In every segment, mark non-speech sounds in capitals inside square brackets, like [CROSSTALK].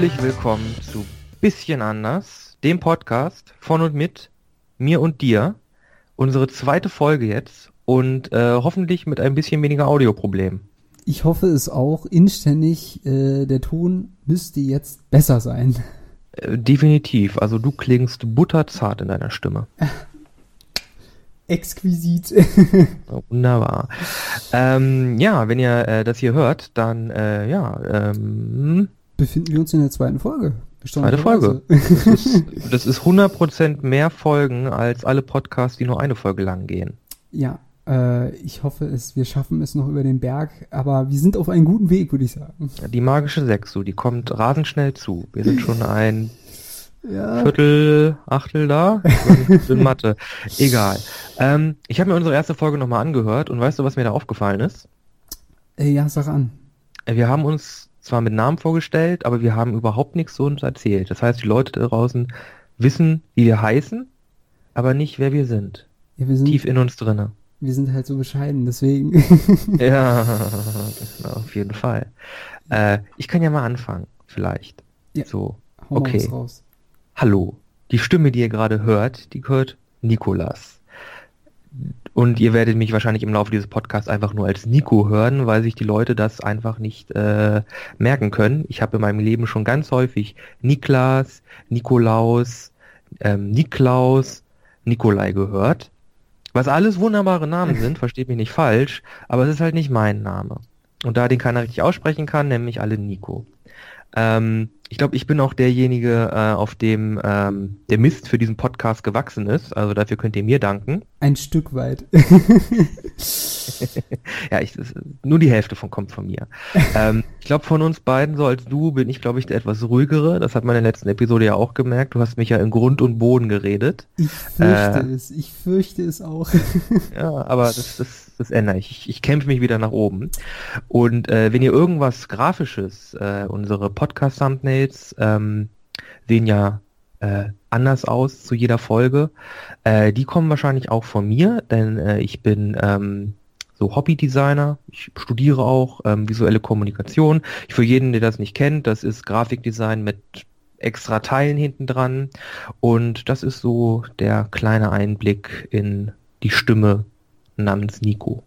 Herzlich willkommen zu Bisschen anders, dem Podcast von und mit mir und dir. Unsere zweite Folge jetzt und äh, hoffentlich mit ein bisschen weniger Audioproblemen. Ich hoffe es auch inständig. Äh, der Ton müsste jetzt besser sein. Äh, definitiv. Also du klingst butterzart in deiner Stimme. [LAUGHS] Exquisit. [LAUGHS] Wunderbar. Ähm, ja, wenn ihr äh, das hier hört, dann äh, ja, ähm, befinden wir uns in der zweiten Folge. Zweite Folge. Das ist, das ist 100% mehr Folgen als alle Podcasts, die nur eine Folge lang gehen. Ja, äh, ich hoffe es, wir schaffen es noch über den Berg, aber wir sind auf einem guten Weg, würde ich sagen. Die magische Sechs, so, die kommt rasend schnell zu. Wir sind schon ein ja. Viertel, Achtel da. In Mathe. [LAUGHS] Egal. Ähm, ich habe mir unsere erste Folge nochmal angehört und weißt du, was mir da aufgefallen ist? Äh, ja, sag an. Äh, wir haben uns zwar mit Namen vorgestellt, aber wir haben überhaupt nichts so uns erzählt. Das heißt, die Leute da draußen wissen, wie wir heißen, aber nicht, wer wir sind. Ja, wir sind Tief in uns drinne. Wir sind halt so bescheiden, deswegen. [LAUGHS] ja, [LAUGHS] auf jeden Fall. Äh, ich kann ja mal anfangen, vielleicht. Ja. So, okay. Hallo. Die Stimme, die ihr gerade hört, die gehört Nikolas. Und ihr werdet mich wahrscheinlich im Laufe dieses Podcasts einfach nur als Nico hören, weil sich die Leute das einfach nicht äh, merken können. Ich habe in meinem Leben schon ganz häufig Niklas, Nikolaus, ähm, Niklaus, Nikolai gehört. Was alles wunderbare Namen sind, versteht mich nicht falsch, aber es ist halt nicht mein Name. Und da den keiner richtig aussprechen kann, nämlich alle Nico. Ähm, ich glaube, ich bin auch derjenige, äh, auf dem ähm, der Mist für diesen Podcast gewachsen ist. Also dafür könnt ihr mir danken. Ein Stück weit. [LAUGHS] ja, ich, nur die Hälfte von kommt von mir. ähm, ich glaube, von uns beiden, so als du, bin ich, glaube ich, der etwas ruhigere. Das hat man in der letzten Episode ja auch gemerkt. Du hast mich ja in Grund und Boden geredet. Ich fürchte äh, es. Ich fürchte es auch. ja, aber das, das, das ändere ich. Ich, ich kämpfe mich wieder nach oben. Und äh, wenn ihr irgendwas Grafisches, äh, unsere Podcast-Thumbnails Thumbnails ähm, sehen ja äh, anders aus zu jeder Folge. Äh, die kommen wahrscheinlich auch von mir, denn äh, ich bin ähm, so Hobby-Designer. Ich studiere auch ähm, visuelle Kommunikation. Für jeden, der das nicht kennt, das ist Grafikdesign mit extra Teilen hinten dran. Und das ist so der kleine Einblick in die Stimme namens Nico.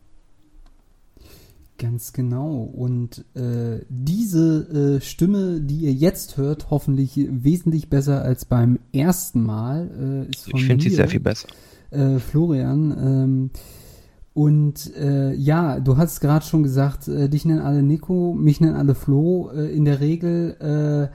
Ganz genau. Und äh, diese äh, Stimme, die ihr jetzt hört, hoffentlich wesentlich besser als beim ersten Mal, äh, ist von Ich finde sie sehr viel besser. Äh, Florian. Ähm, und äh, ja, du hast gerade schon gesagt, äh, dich nennen alle Nico, mich nennen alle Flo. In der Regel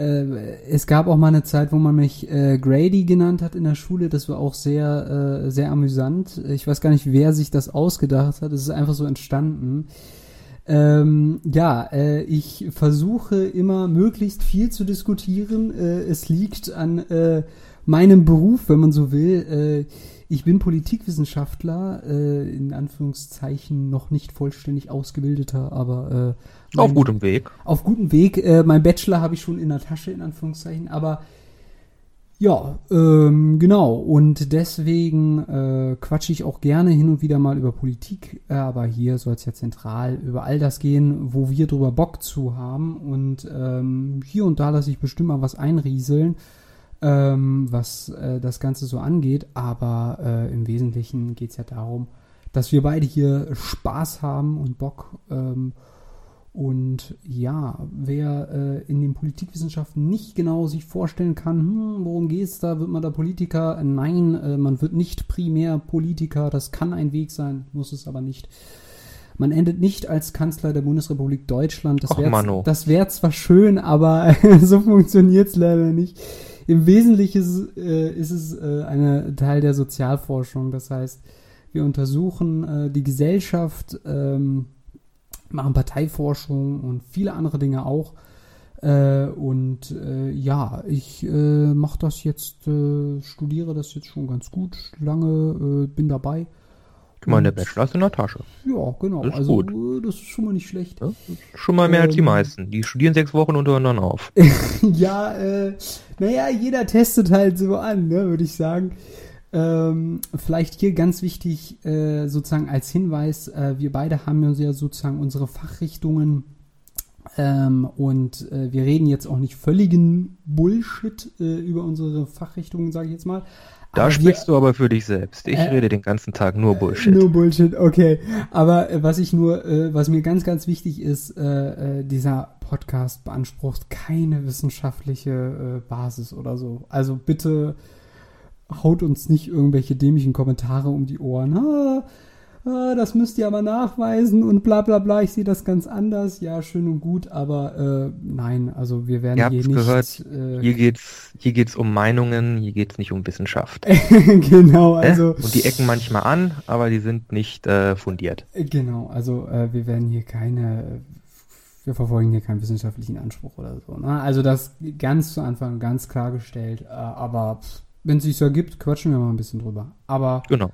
es gab auch mal eine Zeit, wo man mich äh, Grady genannt hat in der Schule. Das war auch sehr, äh, sehr amüsant. Ich weiß gar nicht, wer sich das ausgedacht hat. Es ist einfach so entstanden. Ähm, ja, äh, ich versuche immer möglichst viel zu diskutieren. Äh, es liegt an äh, meinem Beruf, wenn man so will. Äh, ich bin Politikwissenschaftler, äh, in Anführungszeichen noch nicht vollständig ausgebildeter, aber äh, auf gutem Weg. Auf gutem Weg. Äh, mein Bachelor habe ich schon in der Tasche, in Anführungszeichen, aber ja, ähm, genau. Und deswegen äh, quatsche ich auch gerne hin und wieder mal über Politik, äh, aber hier soll es ja zentral über all das gehen, wo wir drüber Bock zu haben. Und ähm, hier und da lasse ich bestimmt mal was einrieseln ähm, was äh, das Ganze so angeht. Aber äh, im Wesentlichen geht es ja darum, dass wir beide hier Spaß haben und Bock. Ähm, und ja, wer äh, in den Politikwissenschaften nicht genau sich vorstellen kann, hm, worum geht's da, wird man da Politiker? Nein, äh, man wird nicht primär Politiker. Das kann ein Weg sein, muss es aber nicht. Man endet nicht als Kanzler der Bundesrepublik Deutschland. Das wäre wär zwar schön, aber [LAUGHS] so funktioniert es leider nicht im Wesentlichen äh, ist es äh, ein Teil der Sozialforschung. Das heißt, wir untersuchen äh, die Gesellschaft, ähm, machen Parteiforschung und viele andere Dinge auch. Äh, und äh, ja, ich äh, mache das jetzt, studiere das jetzt schon ganz gut, lange bin dabei ich meine, der Bachelor ist in der Tasche. Ja, genau. Das ist also, gut. Äh, das ist schon mal nicht schlecht. Ja, schon mal mehr ähm, als die ähm, meisten. Die studieren sechs Wochen untereinander auf. [LAUGHS] ja, äh, naja, jeder testet halt so an, ne, würde ich sagen. Ähm, vielleicht hier ganz wichtig, äh, sozusagen als Hinweis, äh, wir beide haben uns ja sozusagen unsere Fachrichtungen Ähm, und äh, wir reden jetzt auch nicht völligen Bullshit äh, über unsere Fachrichtungen, sage ich jetzt mal. Da aber sprichst wir, du aber für dich selbst. Ich äh, rede den ganzen Tag nur Bullshit. Nur Bullshit, okay. Aber äh, was ich nur, äh, was mir ganz, ganz wichtig ist, äh, äh, dieser Podcast beansprucht keine wissenschaftliche äh, Basis oder so. Also bitte haut uns nicht irgendwelche dämlichen Kommentare um die Ohren. Ha, ah, das müsst ihr aber nachweisen und bla bla bla, ich sehe das ganz anders. Ja, schön und gut, aber äh, nein, also wir werden ihr hier nicht. Gehört, äh, hier geht's, hier geht's um Meinungen, hier geht's nicht um Wissenschaft. [LAUGHS] genau, also. Und die ecken manchmal an, aber die sind nicht äh, fundiert. Genau, also äh, wir werden hier keine wir verfolgen hier keinen wissenschaftlichen Anspruch oder so. Ne? Also das ganz zu Anfang ganz klargestellt. Äh, aber wenn es sich so ergibt, quatschen wir mal ein bisschen drüber. Aber genau.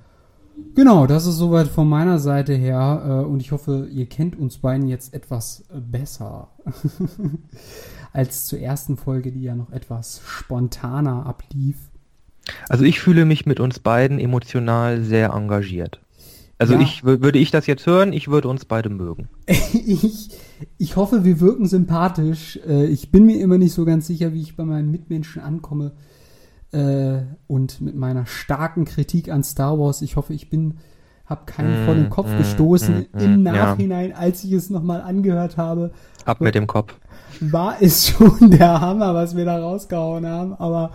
Genau, das ist soweit von meiner Seite her äh, und ich hoffe, ihr kennt uns beiden jetzt etwas besser [LAUGHS] als zur ersten Folge, die ja noch etwas spontaner ablief. Also ich fühle mich mit uns beiden emotional sehr engagiert. Also ja. ich würde ich das jetzt hören, ich würde uns beide mögen. [LAUGHS] ich, ich hoffe, wir wirken sympathisch. Äh, ich bin mir immer nicht so ganz sicher, wie ich bei meinen Mitmenschen ankomme äh, und mit meiner starken Kritik an Star Wars. Ich hoffe, ich bin, habe keinen mm, vor den Kopf mm, gestoßen mm, im Nachhinein, ja. als ich es nochmal angehört habe. Ab mit dem Kopf. War es [LAUGHS] schon der Hammer, was wir da rausgehauen haben, aber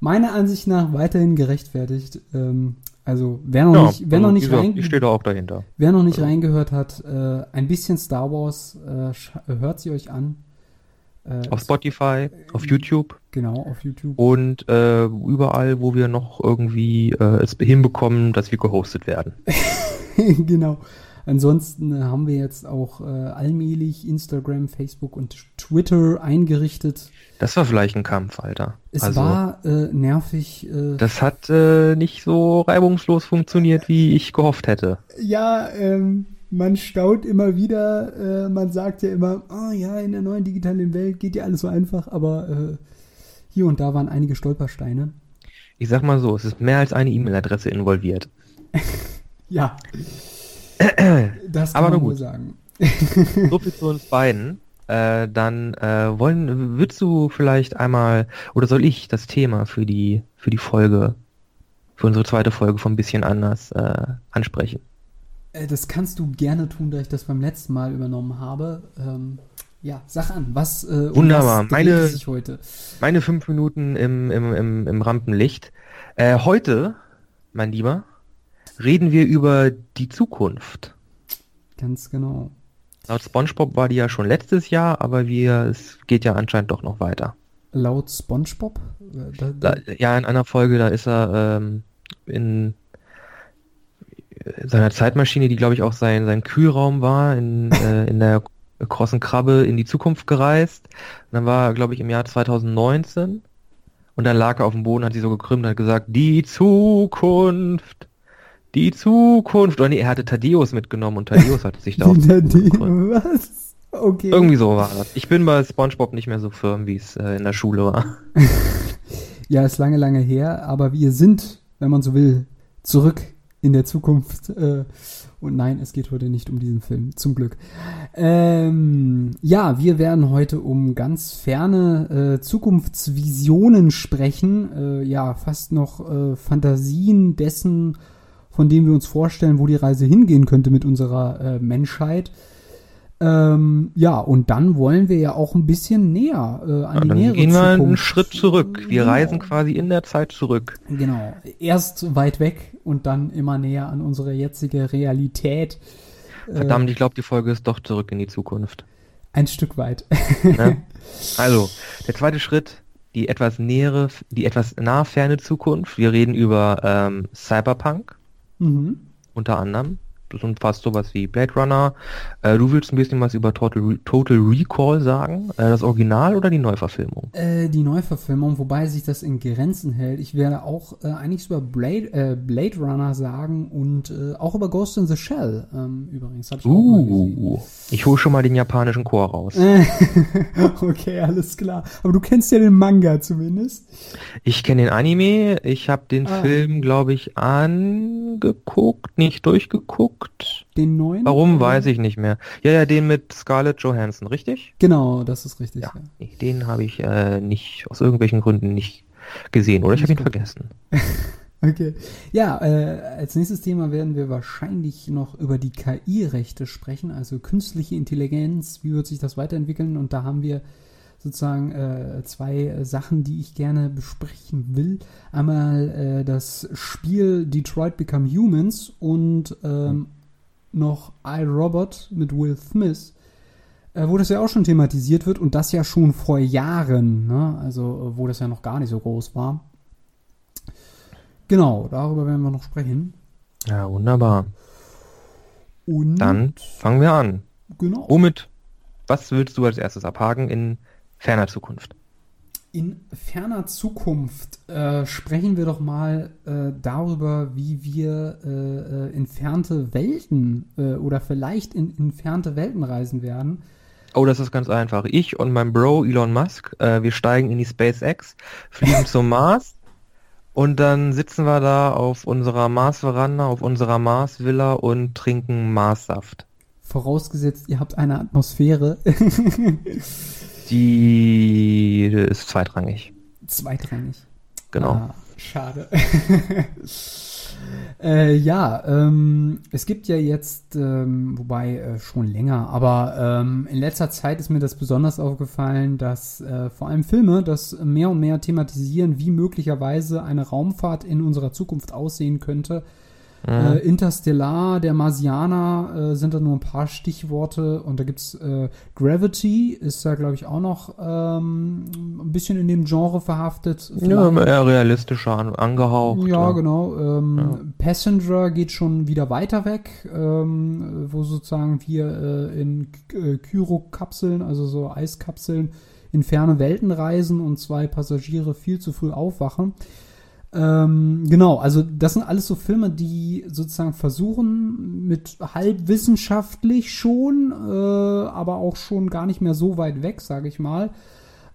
meiner Ansicht nach weiterhin gerechtfertigt. Ähm, also wer noch ja, nicht, wer also noch nicht rein, auch dahinter. Wer noch nicht also. reingehört hat, äh, ein bisschen Star Wars, äh, hört sie euch an. Äh, auf Spotify, auf YouTube. Genau, auf YouTube. Und äh, überall, wo wir noch irgendwie äh, es hinbekommen, dass wir gehostet werden. [LAUGHS] genau. Ansonsten haben wir jetzt auch äh, allmählich Instagram, Facebook und Twitter eingerichtet. Das war vielleicht ein Kampf, Alter. Es also, war äh, nervig. Äh, das hat äh, nicht so reibungslos funktioniert, wie ich gehofft hätte. Ja, ähm, man staut immer wieder, äh, man sagt ja immer, oh ja, in der neuen digitalen Welt geht ja alles so einfach, aber äh, hier und da waren einige Stolpersteine. Ich sag mal so, es ist mehr als eine E-Mail-Adresse involviert. [LAUGHS] ja. das kann aber man wohl sagen. [LAUGHS] so viel zu uns beiden. Äh, dann äh, wollen, würdest du vielleicht einmal, oder soll ich das Thema für die, für die Folge, für unsere zweite Folge von ein bisschen anders äh, ansprechen? Äh, das kannst du gerne tun, da ich das beim letzten Mal übernommen habe. Ähm, ja, sag an, was äh, Wunderbar. Was meine, sich heute? Meine fünf Minuten im, im, im, im Rampenlicht. Äh, heute, mein Lieber, reden wir über die Zukunft. Ganz genau. Laut SpongeBob war die ja schon letztes Jahr, aber wir, es geht ja anscheinend doch noch weiter. Laut SpongeBob? Da, ja, in einer Folge, da ist er ähm, in seiner Zeitmaschine, die glaube ich auch sein, sein Kühlraum war, in, [LAUGHS] äh, in der krossen Krabbe in die Zukunft gereist. Und dann war er, glaube ich, im Jahr 2019 und dann lag er auf dem Boden, hat sich so gekrümmt und hat gesagt, die Zukunft, die Zukunft. Oder nee, er hatte Thaddeus mitgenommen und Thaddeus hatte sich da [LAUGHS] auf Was? Okay. Irgendwie so war das. Ich bin bei Spongebob nicht mehr so firm, wie es äh, in der Schule war. [LAUGHS] ja, ist lange, lange her, aber wir sind, wenn man so will, zurück in der Zukunft. Äh, und nein, es geht heute nicht um diesen Film, zum Glück. Ähm, ja, wir werden heute um ganz ferne äh, Zukunftsvisionen sprechen. Äh, ja, fast noch äh, Fantasien dessen, von dem wir uns vorstellen, wo die Reise hingehen könnte mit unserer äh, Menschheit. Ähm, ja, und dann wollen wir ja auch ein bisschen näher äh, an ja, die dann nähere gehen wir Zukunft. einen Schritt zurück. Wir genau. reisen quasi in der Zeit zurück. Genau. Erst weit weg und dann immer näher an unsere jetzige Realität. Verdammt, ich glaube, die Folge ist doch zurück in die Zukunft. Ein Stück weit. ja. [LAUGHS] Also, der zweite Schritt, die etwas nähere, die etwas nah ferne Zukunft. Wir reden über ähm, Cyberpunk. Mhm. Unter anderem. Das umfasst sowas wie Blade Runner. Äh, du willst ein bisschen was über Total, Re Total Recall sagen? Äh, das Original oder die Neuverfilmung? Äh, die Neuverfilmung, wobei sich das in Grenzen hält. Ich werde auch äh, einiges über Blade, äh, Blade Runner sagen und äh, auch über Ghost in the Shell ähm, übrigens. ich uh, ich hole schon mal den japanischen Chor raus. [LAUGHS] okay, alles klar. Aber du kennst ja den Manga zumindest. Ich kenne den Anime. Ich habe den ah. Film, glaube ich, angeguckt, nicht durchgeguckt geguckt. Den neuen? Warum, weiß ich nicht mehr. Ja, ja, den mit Scarlett Johansson, richtig? Genau, das ist richtig. Ja, ja. Den habe ich äh, nicht, aus irgendwelchen Gründen nicht gesehen, oder ich habe ihn vergessen. [LAUGHS] okay. Ja, äh, als nächstes Thema werden wir wahrscheinlich noch über die KI-Rechte sprechen, also künstliche Intelligenz, wie wird sich das weiterentwickeln und da haben wir sozusagen äh, zwei Sachen, die ich gerne besprechen will. Einmal äh, das Spiel Detroit Become Humans und ähm, noch iRobot mit Will Smith, äh, wo das ja auch schon thematisiert wird und das ja schon vor Jahren, ne? also wo das ja noch gar nicht so groß war. Genau, darüber werden wir noch sprechen. Ja, wunderbar. Und Dann fangen wir an. Genau. Womit, was willst du als erstes abhaken in ferner Zukunft? In ferner Zukunft äh, sprechen wir doch mal äh, darüber, wie wir äh, äh entfernte Welten äh, oder vielleicht in entfernte Welten reisen werden. Oh, das ist ganz einfach. Ich und mein Bro Elon Musk, äh, wir steigen in die SpaceX, fliegen zum [LAUGHS] Mars und dann sitzen wir da auf unserer Mars-Veranda, auf unserer Mars-Villa und trinken Marssaft. Vorausgesetzt, ihr habt eine Atmosphäre. [LAUGHS] Die ist zweitrangig. Zweitrangig. Genau. Ah, schade. [LAUGHS] äh, ja, ähm, es gibt ja jetzt, ähm, wobei äh, schon länger, aber ähm, in letzter Zeit ist mir das besonders aufgefallen, dass äh, vor allem Filme das mehr und mehr thematisieren, wie möglicherweise eine Raumfahrt in unserer Zukunft aussehen könnte Mhm. Äh, Interstellar, der Marsianer äh, sind da nur ein paar Stichworte und da gibt's äh, Gravity, ist da glaube ich auch noch ähm, ein bisschen in dem Genre verhaftet. Ja, eher realistischer an, angehaucht. Ja, ja. genau. Ähm, ja. Passenger geht schon wieder weiter weg, ähm, wo sozusagen wir äh, in äh, Kyro-Kapseln, also so Eiskapseln, in ferne Welten reisen und zwei Passagiere viel zu früh aufwachen. Ähm, genau, also das sind alles so Filme, die sozusagen versuchen, mit halb wissenschaftlich schon, äh, aber auch schon gar nicht mehr so weit weg, sage ich mal,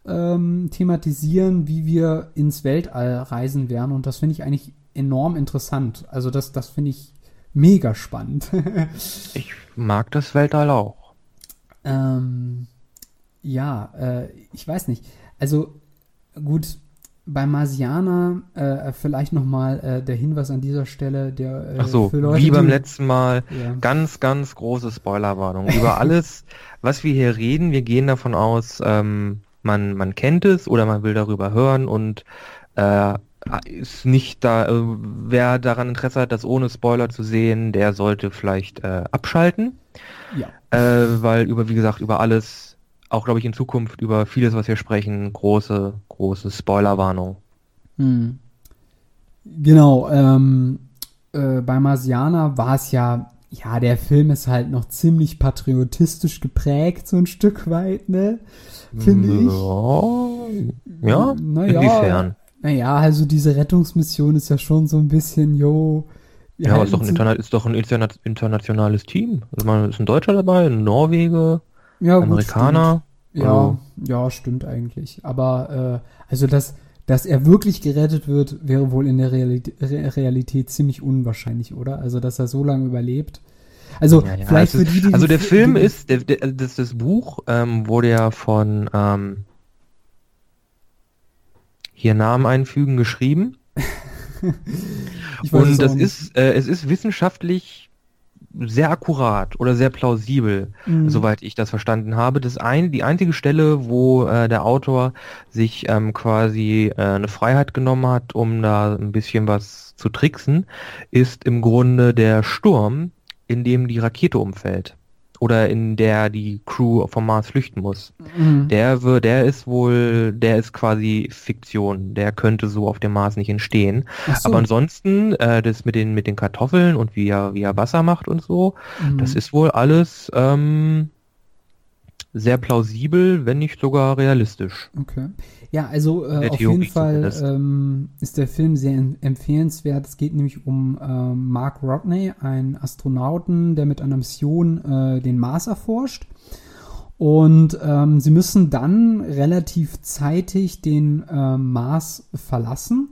ähm, thematisieren, wie wir ins Weltall reisen werden. Und das finde ich eigentlich enorm interessant. Also das, das finde ich mega spannend. [LAUGHS] ich mag das Weltall auch. Ähm, ja, äh, ich weiß nicht. Also gut, bei Marsianer äh, vielleicht nochmal äh, der Hinweis an dieser Stelle, der äh, Ach so, Leute, wie beim letzten Mal, ja. ganz, ganz große Spoilerwarnung. [LAUGHS] Über alles, was wir hier reden, wir gehen davon aus, ähm, man, man kennt es oder man will darüber hören und äh, ist nicht da, äh, wer daran Interesse hat, das ohne Spoiler zu sehen, der sollte vielleicht äh, abschalten. Ja. Äh, weil über, wie gesagt, über alles auch, glaube ich, in Zukunft über vieles, was wir sprechen, große, große Spoilerwarnung. Hm. Genau, ähm, äh, bei Marsianer war es ja, ja, der Film ist halt noch ziemlich patriotistisch geprägt, so ein Stück weit, ne? Finde ich. Ja, naja, inwiefern? Naja, also diese Rettungsmission ist ja schon so ein bisschen, yo. Ja, aber ist doch, ein Interna ist doch ein internationales Team. Also man ist ein Deutscher dabei, ein Norweger. Ja, Amerikaner. Gut, ja, also. ja, stimmt eigentlich. Aber äh, also dass, dass er wirklich gerettet wird, wäre wohl in der Realität, Realität ziemlich unwahrscheinlich, oder? Also dass er so lange überlebt. Also ja, ja, vielleicht für die, die Also der Film die, ist, der, der, das, das Buch ähm, wurde ja von ähm, hier Namen einfügen geschrieben. [LAUGHS] Und das ist, äh, es ist wissenschaftlich sehr akkurat oder sehr plausibel, mhm. soweit ich das verstanden habe. Das ein, die einzige Stelle, wo äh, der Autor sich ähm, quasi äh, eine Freiheit genommen hat, um da ein bisschen was zu tricksen, ist im Grunde der Sturm, in dem die Rakete umfällt oder in der die Crew vom Mars flüchten muss. Mhm. Der wird, der ist wohl, der ist quasi Fiktion. Der könnte so auf dem Mars nicht entstehen. So. Aber ansonsten, äh, das mit den mit den Kartoffeln und wie er wie er Wasser macht und so, mhm. das ist wohl alles ähm, sehr plausibel, wenn nicht sogar realistisch. Okay. Ja, also äh, auf jeden Fall ähm, ist der Film sehr empfehlenswert. Es geht nämlich um äh, Mark Rodney, einen Astronauten, der mit einer Mission äh, den Mars erforscht. Und ähm, sie müssen dann relativ zeitig den äh, Mars verlassen.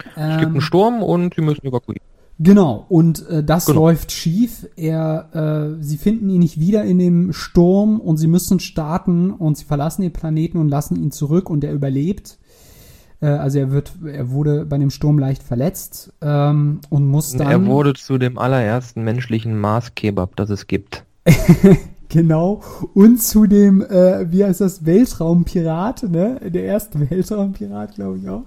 Es gibt einen ähm, Sturm und sie müssen evakuieren. Genau, und äh, das genau. läuft schief. Er, äh, sie finden ihn nicht wieder in dem Sturm und sie müssen starten und sie verlassen den Planeten und lassen ihn zurück und er überlebt. Äh, also er wird, er wurde bei dem Sturm leicht verletzt ähm, und muss dann. Er wurde zu dem allerersten menschlichen Mars-Kebab, das es gibt. [LAUGHS] Genau. Und zu dem, äh, wie heißt das, Weltraumpirat, ne? Der erste Weltraumpirat, glaube ich auch.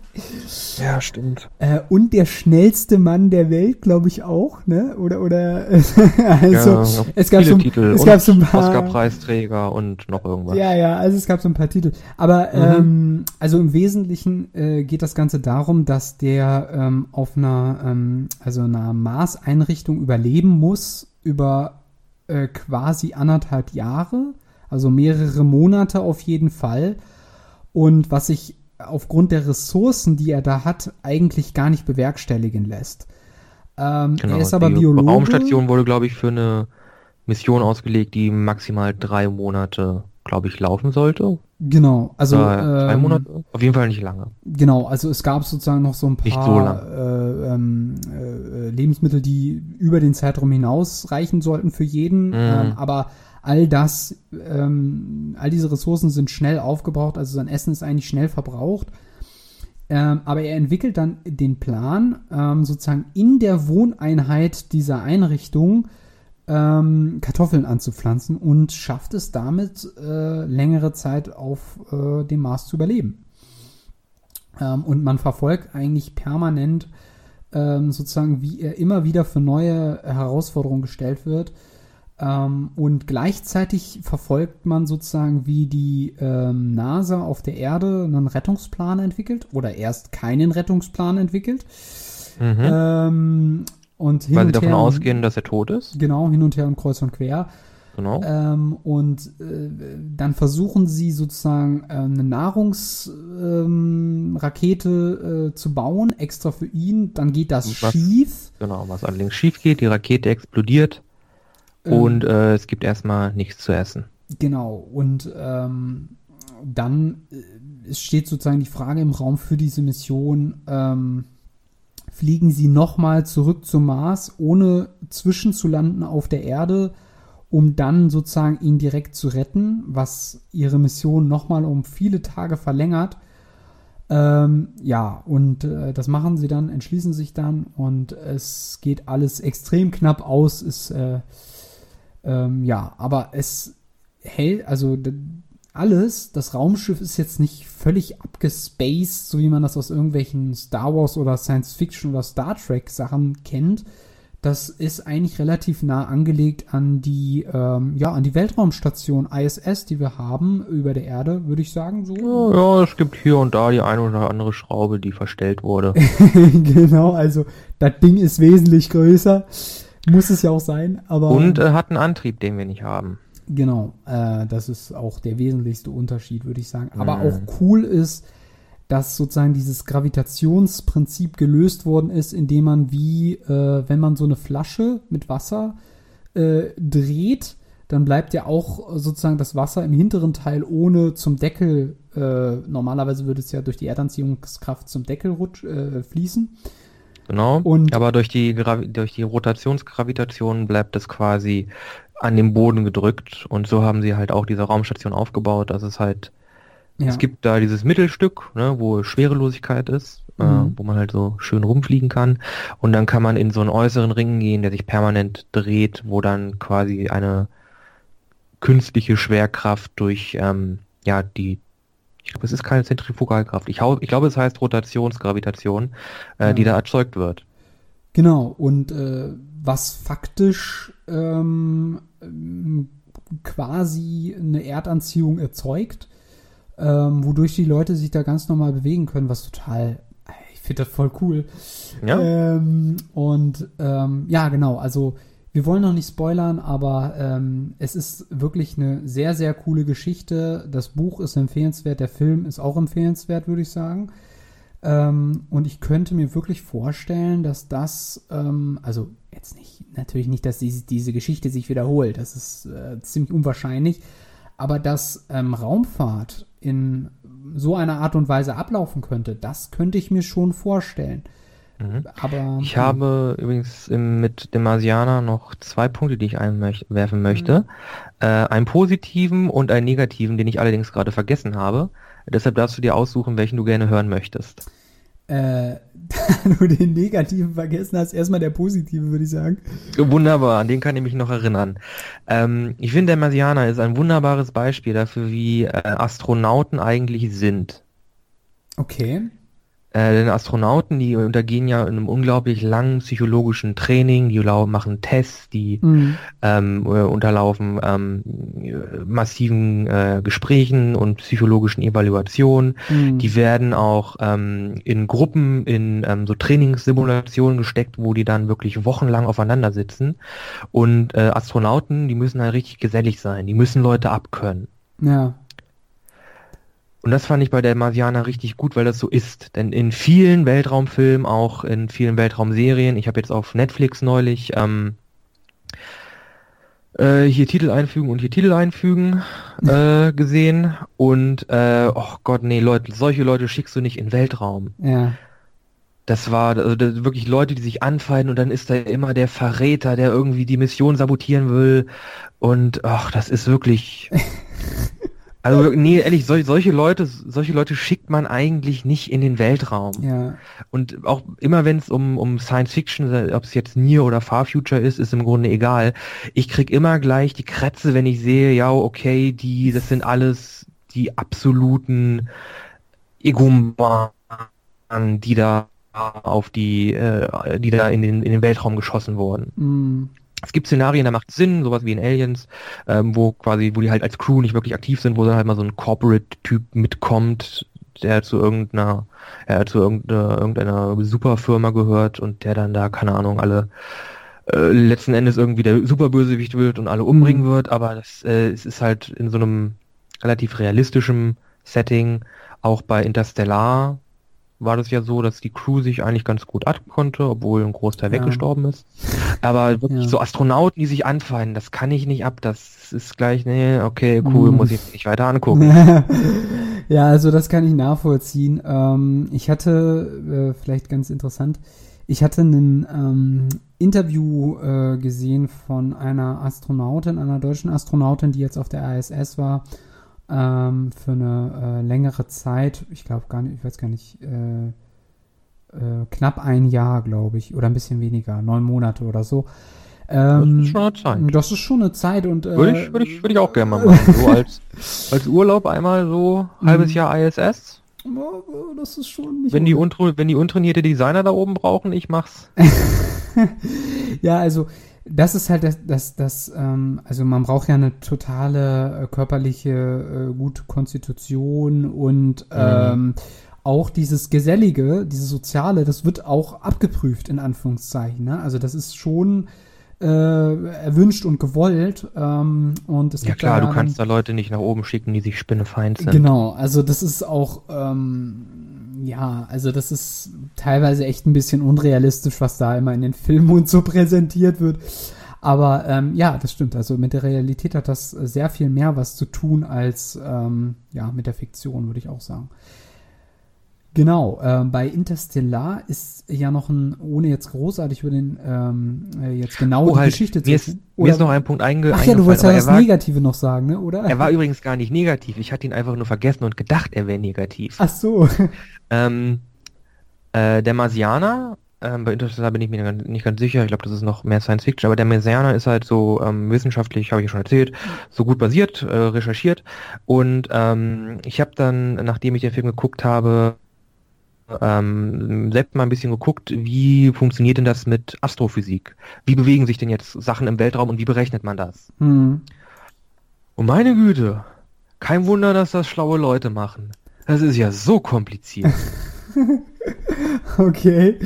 Ja, stimmt. Äh, und der schnellste Mann der Welt, glaube ich auch, ne? Oder, oder, [LAUGHS] also, ja, es gab so, Titel es gab so ein paar. Oscar-Preisträger und noch irgendwas. Ja, ja, also es gab so ein paar Titel. Aber, mhm. ähm, also im Wesentlichen äh, geht das Ganze darum, dass der ähm, auf einer, ähm, also einer Mars-Einrichtung überleben muss über äh, quasi anderthalb Jahre, also mehrere Monate auf jeden Fall. Und was sich aufgrund der Ressourcen, die er da hat, eigentlich gar nicht bewerkstelligen lässt. Ähm, genau, er ist aber die Biologe. Raumstation wurde, glaube ich, für eine Mission ausgelegt, die maximal drei Monate glaube ich, laufen sollte. Genau, also äh, zwei ähm, Monate, auf jeden Fall nicht lange. Genau, also es gab sozusagen noch so ein paar so äh, ähm, äh, Lebensmittel, die über den Zeitraum hinaus reichen sollten für jeden, ähm, aber all das, ähm, all diese Ressourcen sind schnell aufgebraucht, also sein Essen ist eigentlich schnell verbraucht. Aber er entwickelt dann den Plan, sozusagen in der Wohneinheit dieser Einrichtung ähm, Kartoffeln anzupflanzen und schafft es damit, äh, längere Zeit auf äh, dem Mars zu überleben. Ähm, und man verfolgt eigentlich permanent ähm, sozusagen, wie er immer wieder für neue Herausforderungen gestellt wird. Ähm, und gleichzeitig verfolgt man sozusagen, wie die ähm, NASA auf der Erde einen Rettungsplan entwickelt oder erst keinen Rettungsplan entwickelt. Mhm. Ähm, und hin Weil sie davon ausgehen, dass er tot ist? Genau, hin und her und kreuz und quer. Genau. Ähm, und äh, dann versuchen sie sozusagen äh, eine Nahrungsrakete ähm, äh, zu bauen, extra für ihn. Dann geht das was, schief. Genau, was allerdings schief geht, die Rakete explodiert ähm, und äh, es gibt erstmal nichts zu essen. Genau, und ähm, dann äh, steht sozusagen die Frage im Raum für diese Mission, ähm, fliegen sie nochmal zurück zum Mars, ohne zwischenzulanden auf der Erde, um dann sozusagen ihn direkt zu retten, was ihre Mission nochmal um viele Tage verlängert. Ähm, ja, und äh, das machen sie dann, entschließen sich dann und es geht alles extrem knapp aus. Ist, äh, ähm, ja, aber es hält, also alles, das Raumschiff ist jetzt nicht völlig abgespaced, so wie man das aus irgendwelchen Star Wars oder Science Fiction oder Star Trek Sachen kennt. Das ist eigentlich relativ nah angelegt an die, ähm, ja, an die Weltraumstation ISS, die wir haben über der Erde, würde ich sagen. So. Ja, ja, es gibt hier und da die eine oder andere Schraube, die verstellt wurde. [LAUGHS] genau, also das Ding ist wesentlich größer. Muss es ja auch sein, aber. Und äh, hat einen Antrieb, den wir nicht haben. Genau, äh, das ist auch der wesentlichste Unterschied, würde ich sagen. Aber mhm. auch cool ist, dass sozusagen dieses Gravitationsprinzip gelöst worden ist, indem man wie, äh, wenn man so eine Flasche mit Wasser äh, dreht, dann bleibt ja auch sozusagen das Wasser im hinteren Teil ohne zum Deckel, äh, normalerweise würde es ja durch die Erdanziehungskraft zum Deckel rutsch, äh, fließen. Genau, und aber durch die, durch die Rotationsgravitation bleibt es quasi an den Boden gedrückt und so haben sie halt auch diese Raumstation aufgebaut, dass es halt ja. es gibt da dieses Mittelstück, ne, wo Schwerelosigkeit ist, äh, mhm. äh, wo man halt so schön rumfliegen kann und dann kann man in so einen äußeren Ring gehen, der sich permanent dreht, wo dann quasi eine künstliche Schwerkraft durch ähm, ja die ich glaube, es ist keine Zentrifugalkraft. Ich, ich glaube, es heißt Rotationsgravitation, äh, ja. die da erzeugt wird. Genau, und äh, was faktisch ähm, quasi eine Erdanziehung erzeugt, ähm, wodurch die Leute sich da ganz normal bewegen können, was total, ich finde das voll cool. Ja. Ähm, und ähm, ja, genau, also wir wollen noch nicht spoilern, aber ähm, es ist wirklich eine sehr, sehr coole Geschichte. Das Buch ist empfehlenswert, der Film ist auch empfehlenswert, würde ich sagen. Ähm, und ich könnte mir wirklich vorstellen, dass das, ähm, also jetzt nicht, natürlich nicht, dass diese, diese Geschichte sich wiederholt, das ist äh, ziemlich unwahrscheinlich, aber dass ähm, Raumfahrt in so einer Art und Weise ablaufen könnte, das könnte ich mir schon vorstellen. Mhm. Aber ich habe übrigens mit dem Marsianer noch zwei Punkte, die ich einwerfen möchte. Mhm. Äh, einen positiven und einen negativen, den ich allerdings gerade vergessen habe. Deshalb darfst du dir aussuchen, welchen du gerne hören möchtest. Äh, [LAUGHS] da du den negativen vergessen hast, erstmal der positive, würde ich sagen. Wunderbar, an den kann ich mich noch erinnern. Ähm, ich finde, der Marsianer ist ein wunderbares Beispiel dafür, wie äh, Astronauten eigentlich sind. Okay. Äh, denn Astronauten, die untergehen ja in einem unglaublich langen psychologischen Training, die machen Tests, die mhm. ähm, äh, unterlaufen ähm, massiven äh, Gesprächen und psychologischen Evaluationen. Mhm. Die werden auch ähm, in Gruppen in ähm, so Trainingssimulationen gesteckt, wo die dann wirklich wochenlang aufeinander sitzen. Und äh, Astronauten, die müssen halt richtig gesellig sein, die müssen Leute abkönnen. Ja. Und das fand ich bei der Marsianer richtig gut, weil das so ist. Denn in vielen Weltraumfilmen, auch in vielen Weltraumserien, ich habe jetzt auf Netflix neulich ähm, äh, hier Titel einfügen und hier Titel einfügen [LAUGHS] äh, gesehen. Und äh, oh Gott, nee, Leute, solche Leute schickst du nicht in Weltraum. Ja. Das war also das, wirklich Leute, die sich anfallen und dann ist da immer der Verräter, der irgendwie die Mission sabotieren will. Und ach, das ist wirklich. [LAUGHS] Also nee, ehrlich, sol solche Leute, solche Leute schickt man eigentlich nicht in den Weltraum. Ja. Und auch immer wenn es um, um Science Fiction, ob es jetzt Nier oder Far Future ist, ist im Grunde egal. Ich krieg immer gleich die Krätze, wenn ich sehe, ja, okay, die, das sind alles die absoluten Egomanen, die da auf die, äh, die da in den, in den Weltraum geschossen wurden. Mm. Es gibt Szenarien, da macht Sinn, sowas wie in Aliens, ähm, wo quasi, wo die halt als Crew nicht wirklich aktiv sind, wo dann halt mal so ein Corporate-Typ mitkommt, der zu irgendeiner, äh, zu irgendeiner, irgendeiner Superfirma gehört und der dann da, keine Ahnung, alle äh, letzten Endes irgendwie der Superbösewicht wird und alle umbringen mhm. wird, aber das äh, es ist halt in so einem relativ realistischen Setting, auch bei Interstellar war das ja so, dass die Crew sich eigentlich ganz gut konnte, obwohl ein Großteil ja. weggestorben ist. Aber wirklich ja. so Astronauten, die sich anfallen, das kann ich nicht ab. Das ist gleich, nee, okay, cool, mhm. muss ich nicht weiter angucken. [LAUGHS] ja, also das kann ich nachvollziehen. Ähm, ich hatte, äh, vielleicht ganz interessant, ich hatte ein ähm, Interview äh, gesehen von einer Astronautin, einer deutschen Astronautin, die jetzt auf der ISS war ähm, für eine äh, längere Zeit, ich glaube gar nicht, ich weiß gar nicht, äh, äh, knapp ein Jahr, glaube ich, oder ein bisschen weniger, neun Monate oder so. Ähm, das ist schon eine Zeit. Das ist schon eine Zeit und äh, würde ich, würde ich, würde ich auch gerne mal machen. So als, [LAUGHS] als Urlaub einmal so halbes. Jahr ISS. Das ist schon nicht. Wenn die, wenn die untrainierte Designer da oben brauchen, ich mach's. [LAUGHS] ja, also das ist halt das, das, das ähm, also man braucht ja eine totale äh, körperliche, äh, gute Konstitution und mhm. ähm, auch dieses Gesellige, dieses Soziale, das wird auch abgeprüft, in Anführungszeichen. Ne? Also das ist schon äh, erwünscht und gewollt. Ähm, und es ja gibt klar, da du kannst da Leute nicht nach oben schicken, die sich spinnefeind sind. Genau, also das ist auch, ähm, ja, also das ist teilweise echt ein bisschen unrealistisch, was da immer in den Filmen und so präsentiert wird. Aber ähm, ja, das stimmt. Also mit der Realität hat das sehr viel mehr was zu tun als ähm, ja mit der Fiktion, würde ich auch sagen. Genau, äh, bei Interstellar ist ja noch ein, ohne jetzt großartig über den ähm, äh, jetzt genau oh, die halt, Geschichte zu mir ist, mir ist noch ein Punkt einge Ach ja, du wolltest ja das war, Negative noch sagen, ne? oder? Er war übrigens gar nicht negativ. Ich hatte ihn einfach nur vergessen und gedacht, er wäre negativ. Ach so. [LAUGHS] Ähm, äh, der Marsianer, ähm, bei Interstellar bin ich mir nicht ganz sicher, ich glaube, das ist noch mehr Science Fiction, aber der Marsianer ist halt so ähm, wissenschaftlich, habe ich ja schon erzählt, so gut basiert, äh, recherchiert und ähm, ich habe dann, nachdem ich den Film geguckt habe, ähm, selbst mal ein bisschen geguckt, wie funktioniert denn das mit Astrophysik? Wie bewegen sich denn jetzt Sachen im Weltraum und wie berechnet man das? Hm. Und meine Güte, kein Wunder, dass das schlaue Leute machen. Das ist ja so kompliziert. [LAUGHS] okay.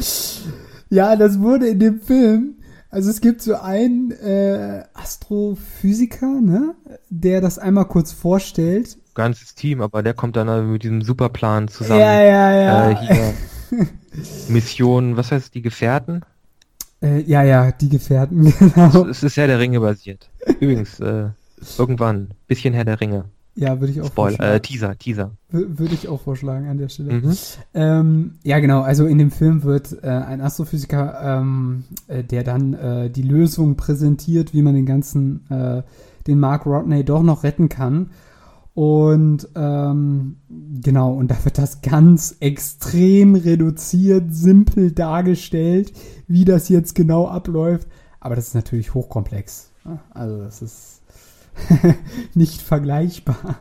Ja, das wurde in dem Film. Also es gibt so einen äh, Astrophysiker, ne, der das einmal kurz vorstellt ganzes Team, aber der kommt dann mit diesem Superplan zusammen. Ja, ja, ja. Äh, hier, [LAUGHS] Mission, was heißt die Gefährten? Äh, ja, ja, die Gefährten, [LAUGHS] genau. Es ist Herr der Ringe basiert. Übrigens, äh, irgendwann, bisschen Herr der Ringe. Ja, würde ich auch Spoiler, vorschlagen. Äh, Teaser, Teaser. würde ich auch vorschlagen an der Stelle. Mhm. Ähm, ja, genau. Also in dem Film wird äh, ein Astrophysiker, ähm, äh, der dann äh, die Lösung präsentiert, wie man den ganzen, äh, den Mark Rodney doch noch retten kann. Und ähm, genau, und da wird das ganz extrem reduziert, simpel dargestellt, wie das jetzt genau abläuft. Aber das ist natürlich hochkomplex. Also das ist [LAUGHS] nicht vergleichbar.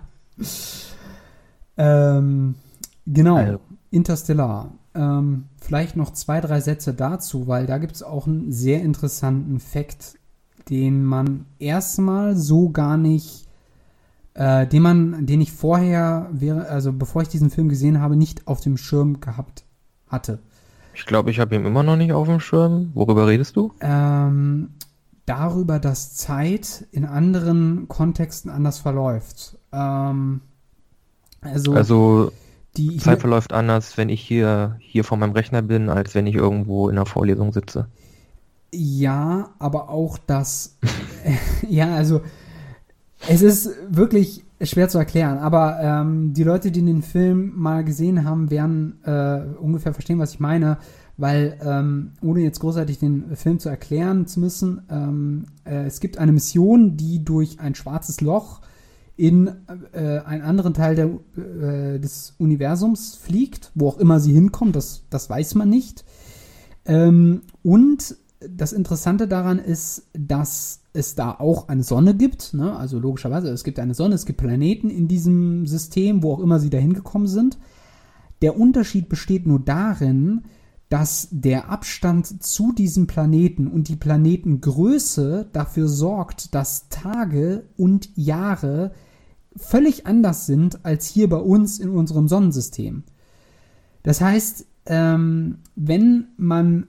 Ähm, genau, also. Interstellar. Ähm, vielleicht noch zwei, drei Sätze dazu, weil da gibt es auch einen sehr interessanten Fakt, den man erstmal so gar nicht, äh, den man, den ich vorher wäre, also bevor ich diesen Film gesehen habe, nicht auf dem Schirm gehabt hatte. Ich glaube, ich habe ihn immer noch nicht auf dem Schirm. Worüber redest du? Ähm, darüber, dass Zeit in anderen Kontexten anders verläuft. Ähm, also, also die Zeit hier, verläuft anders, wenn ich hier, hier vor meinem Rechner bin, als wenn ich irgendwo in einer Vorlesung sitze. Ja, aber auch das. [LAUGHS] ja, also es ist wirklich schwer zu erklären, aber ähm, die Leute, die den Film mal gesehen haben, werden äh, ungefähr verstehen, was ich meine, weil ähm, ohne jetzt großartig den Film zu erklären zu müssen, ähm, äh, es gibt eine Mission, die durch ein schwarzes Loch in äh, einen anderen Teil der, äh, des Universums fliegt, wo auch immer sie hinkommt, das, das weiß man nicht. Ähm, und das Interessante daran ist, dass es da auch eine Sonne gibt, ne? also logischerweise, es gibt eine Sonne, es gibt Planeten in diesem System, wo auch immer sie da hingekommen sind. Der Unterschied besteht nur darin, dass der Abstand zu diesem Planeten und die Planetengröße dafür sorgt, dass Tage und Jahre völlig anders sind als hier bei uns in unserem Sonnensystem. Das heißt, ähm, wenn man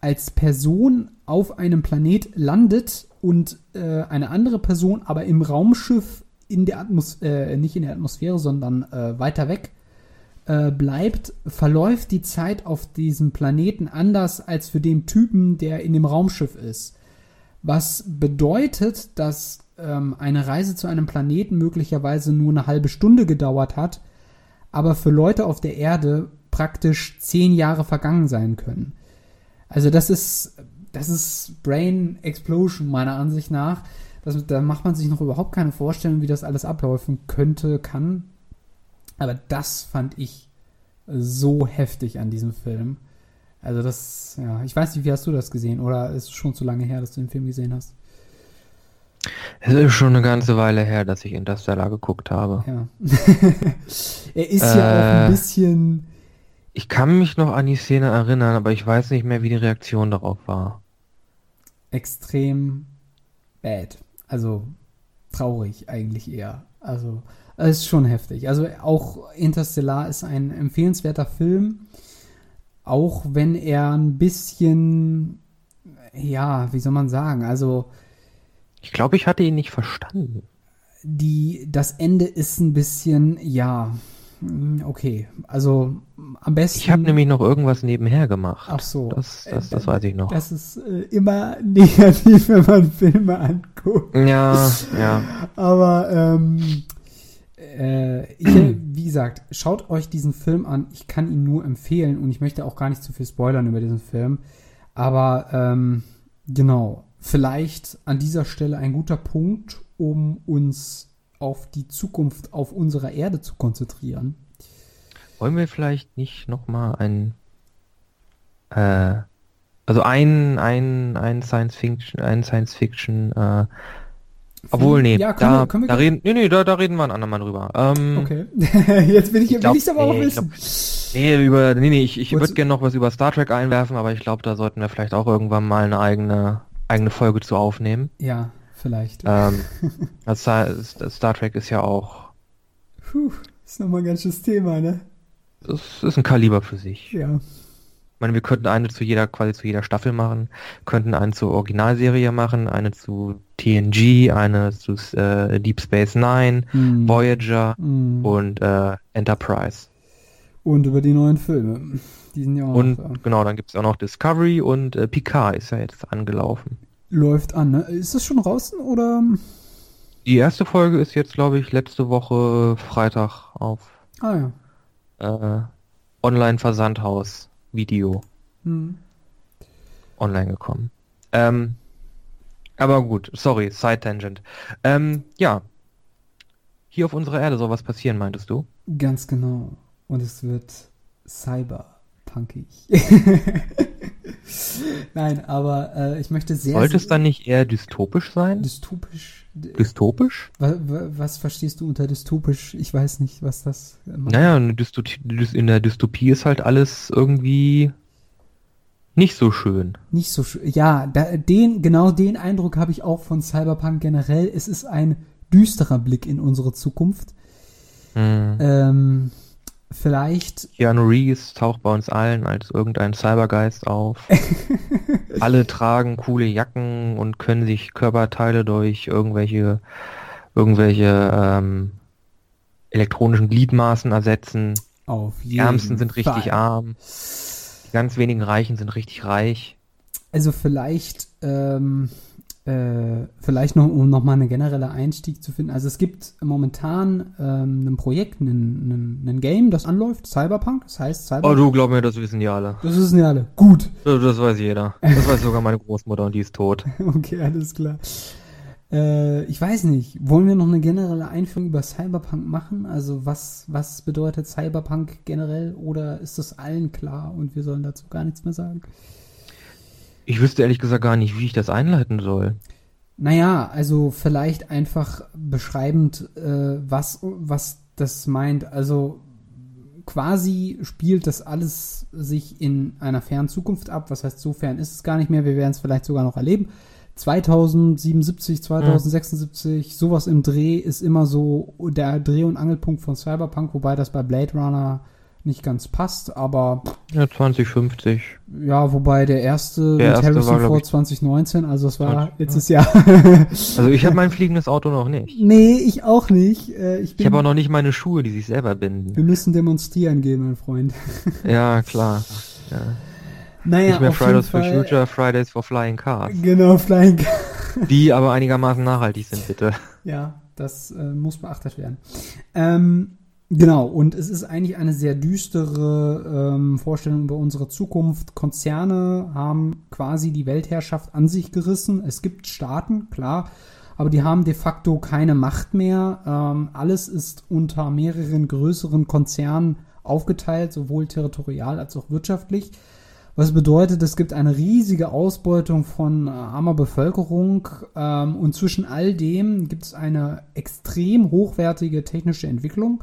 als Person auf einem Planet landet und äh, eine andere Person aber im Raumschiff in der Atmosphäre, äh, nicht in der Atmosphäre, sondern äh, weiter weg äh, bleibt, verläuft die Zeit auf diesem Planeten anders als für den Typen, der in dem Raumschiff ist. Was bedeutet, dass ähm, eine Reise zu einem Planeten möglicherweise nur eine halbe Stunde gedauert hat, aber für Leute auf der Erde praktisch zehn Jahre vergangen sein können. Also das ist, das ist Brain Explosion meiner Ansicht nach. Das, da macht man sich noch überhaupt keine Vorstellung, wie das alles ablaufen könnte, kann. Aber das fand ich so heftig an diesem Film. Also das, ja, ich weiß nicht, wie hast du das gesehen? Oder ist es schon zu lange her, dass du den Film gesehen hast? Es ist schon eine ganze Weile her, dass ich Interstellar geguckt habe. Ja. [LAUGHS] er ist äh, ja auch ein äh, bisschen. Ich kann mich noch an die Szene erinnern, aber ich weiß nicht mehr, wie die Reaktion darauf war. Extrem bad. Also traurig eigentlich eher. Also es ist schon heftig. Also auch Interstellar ist ein empfehlenswerter Film, auch wenn er ein bisschen, ja, wie soll man sagen, also ich glaube, ich hatte ihn nicht verstanden. Die, das Ende ist ein bisschen, ja, okay. Also am besten. Ich habe nämlich noch irgendwas nebenher gemacht. Ach so. Das, das, das äh, weiß ich noch. Das ist äh, immer [LAUGHS] negativ, wenn man Filme anguckt. Ja, ja. Aber ähm, äh, ich, [CLEARS THROAT] wie gesagt, schaut euch diesen Film an. Ich kann ihn nur empfehlen und ich möchte auch gar nicht zu viel spoilern über diesen Film. Aber ähm, genau, vielleicht an dieser Stelle ein guter Punkt, um uns auf die Zukunft auf unserer Erde zu konzentrieren. Wollen wir vielleicht nicht nochmal ein, äh, also ein, ein, ein Science Fiction, ein Science Fiction, äh, obwohl, nee, ja, da, wir, wir da reden, nee, nee, da, da reden wir ein andermal drüber. Ähm, okay. [LAUGHS] Jetzt bin ich, ich glaub, will ich aber nee, auch wissen. Glaub, nee, über, nee, nee, ich, ich würde gerne noch was über Star Trek einwerfen, aber ich glaube, da sollten wir vielleicht auch irgendwann mal eine eigene eigene Folge zu aufnehmen. Ja, vielleicht. Ähm, [LAUGHS] das Star Trek ist ja auch. Puh, ist nochmal ein ganz schönes Thema, ne? Das ist ein Kaliber für sich. Ja. Ich meine, wir könnten eine zu jeder, quasi zu jeder Staffel machen, könnten eine zur Originalserie machen, eine zu TNG, eine zu äh, Deep Space Nine, mm. Voyager mm. und äh, Enterprise. Und über die neuen Filme. Die sind ja auch Und noch, genau, dann gibt es auch noch Discovery und äh, Picard ist ja jetzt angelaufen. Läuft an, ne? Ist das schon draußen oder? Die erste Folge ist jetzt, glaube ich, letzte Woche Freitag auf ah, ja. äh, Online-Versandhaus Video hm. online gekommen. Ähm, aber gut, sorry, Side Tangent. Ähm, ja, hier auf unserer Erde soll was passieren, meintest du? Ganz genau. Und es wird cyberpunkig. [LAUGHS] Nein, aber äh, ich möchte sehr. Sollte es dann nicht eher dystopisch sein? Dystopisch? Dystopisch? Was, was, verstehst du unter dystopisch? Ich weiß nicht, was das macht. Naja, in der Dystopie ist halt alles irgendwie nicht so schön. Nicht so schön. Ja, da, den, genau den Eindruck habe ich auch von Cyberpunk generell. Es ist ein düsterer Blick in unsere Zukunft. Mhm. Ähm, vielleicht. Keanu Reeves taucht bei uns allen als irgendein Cybergeist auf. [LAUGHS] Alle tragen coole Jacken und können sich Körperteile durch irgendwelche irgendwelche ähm, elektronischen Gliedmaßen ersetzen. Auf Die Ärmsten sind richtig Fall. arm. Die ganz wenigen Reichen sind richtig reich. Also vielleicht ähm, äh, vielleicht noch, um nochmal einen generellen Einstieg zu finden. Also es gibt momentan ähm, ein Projekt, ein, ein, Game, das anläuft, Cyberpunk, das heißt Cyberpunk. Oh, du glaub mir, das wissen die alle. Das wissen die alle. Gut. Das, das weiß jeder. Das weiß sogar meine Großmutter und die ist tot. [LAUGHS] okay, alles klar. Äh, ich weiß nicht, wollen wir noch eine generelle Einführung über Cyberpunk machen? Also was, was bedeutet Cyberpunk generell oder ist das allen klar und wir sollen dazu gar nichts mehr sagen? Ich wüsste ehrlich gesagt gar nicht, wie ich das einleiten soll. Naja, also vielleicht einfach beschreibend, äh, was, was das meint. Also quasi spielt das alles sich in einer fernen Zukunft ab. Was heißt, so fern ist es gar nicht mehr. Wir werden es vielleicht sogar noch erleben. 2077, 2076, hm. sowas im Dreh ist immer so der Dreh- und Angelpunkt von Cyberpunk, wobei das bei Blade Runner nicht ganz passt, aber. Ja, 2050. Ja, wobei der erste der mit erste Harrison vor 2019, also es war letztes Jahr. [LAUGHS] also ich habe mein fliegendes Auto noch nicht. Nee, ich auch nicht. Äh, ich, ich habe auch noch nicht meine Schuhe, die sich selber binden. Wir müssen demonstrieren gehen, mein Freund. [LAUGHS] ja, klar. Ja. Naja, nicht mehr Fridays for Future, Fridays for Flying Cars. Genau, Flying Cars. [LAUGHS] Die aber einigermaßen nachhaltig sind, bitte. Ja, das äh, muss beachtet werden. Ähm, Genau, und es ist eigentlich eine sehr düstere ähm, Vorstellung über unsere Zukunft. Konzerne haben quasi die Weltherrschaft an sich gerissen. Es gibt Staaten, klar, aber die haben de facto keine Macht mehr. Ähm, alles ist unter mehreren größeren Konzernen aufgeteilt, sowohl territorial als auch wirtschaftlich. Was bedeutet, es gibt eine riesige Ausbeutung von äh, armer Bevölkerung ähm, und zwischen all dem gibt es eine extrem hochwertige technische Entwicklung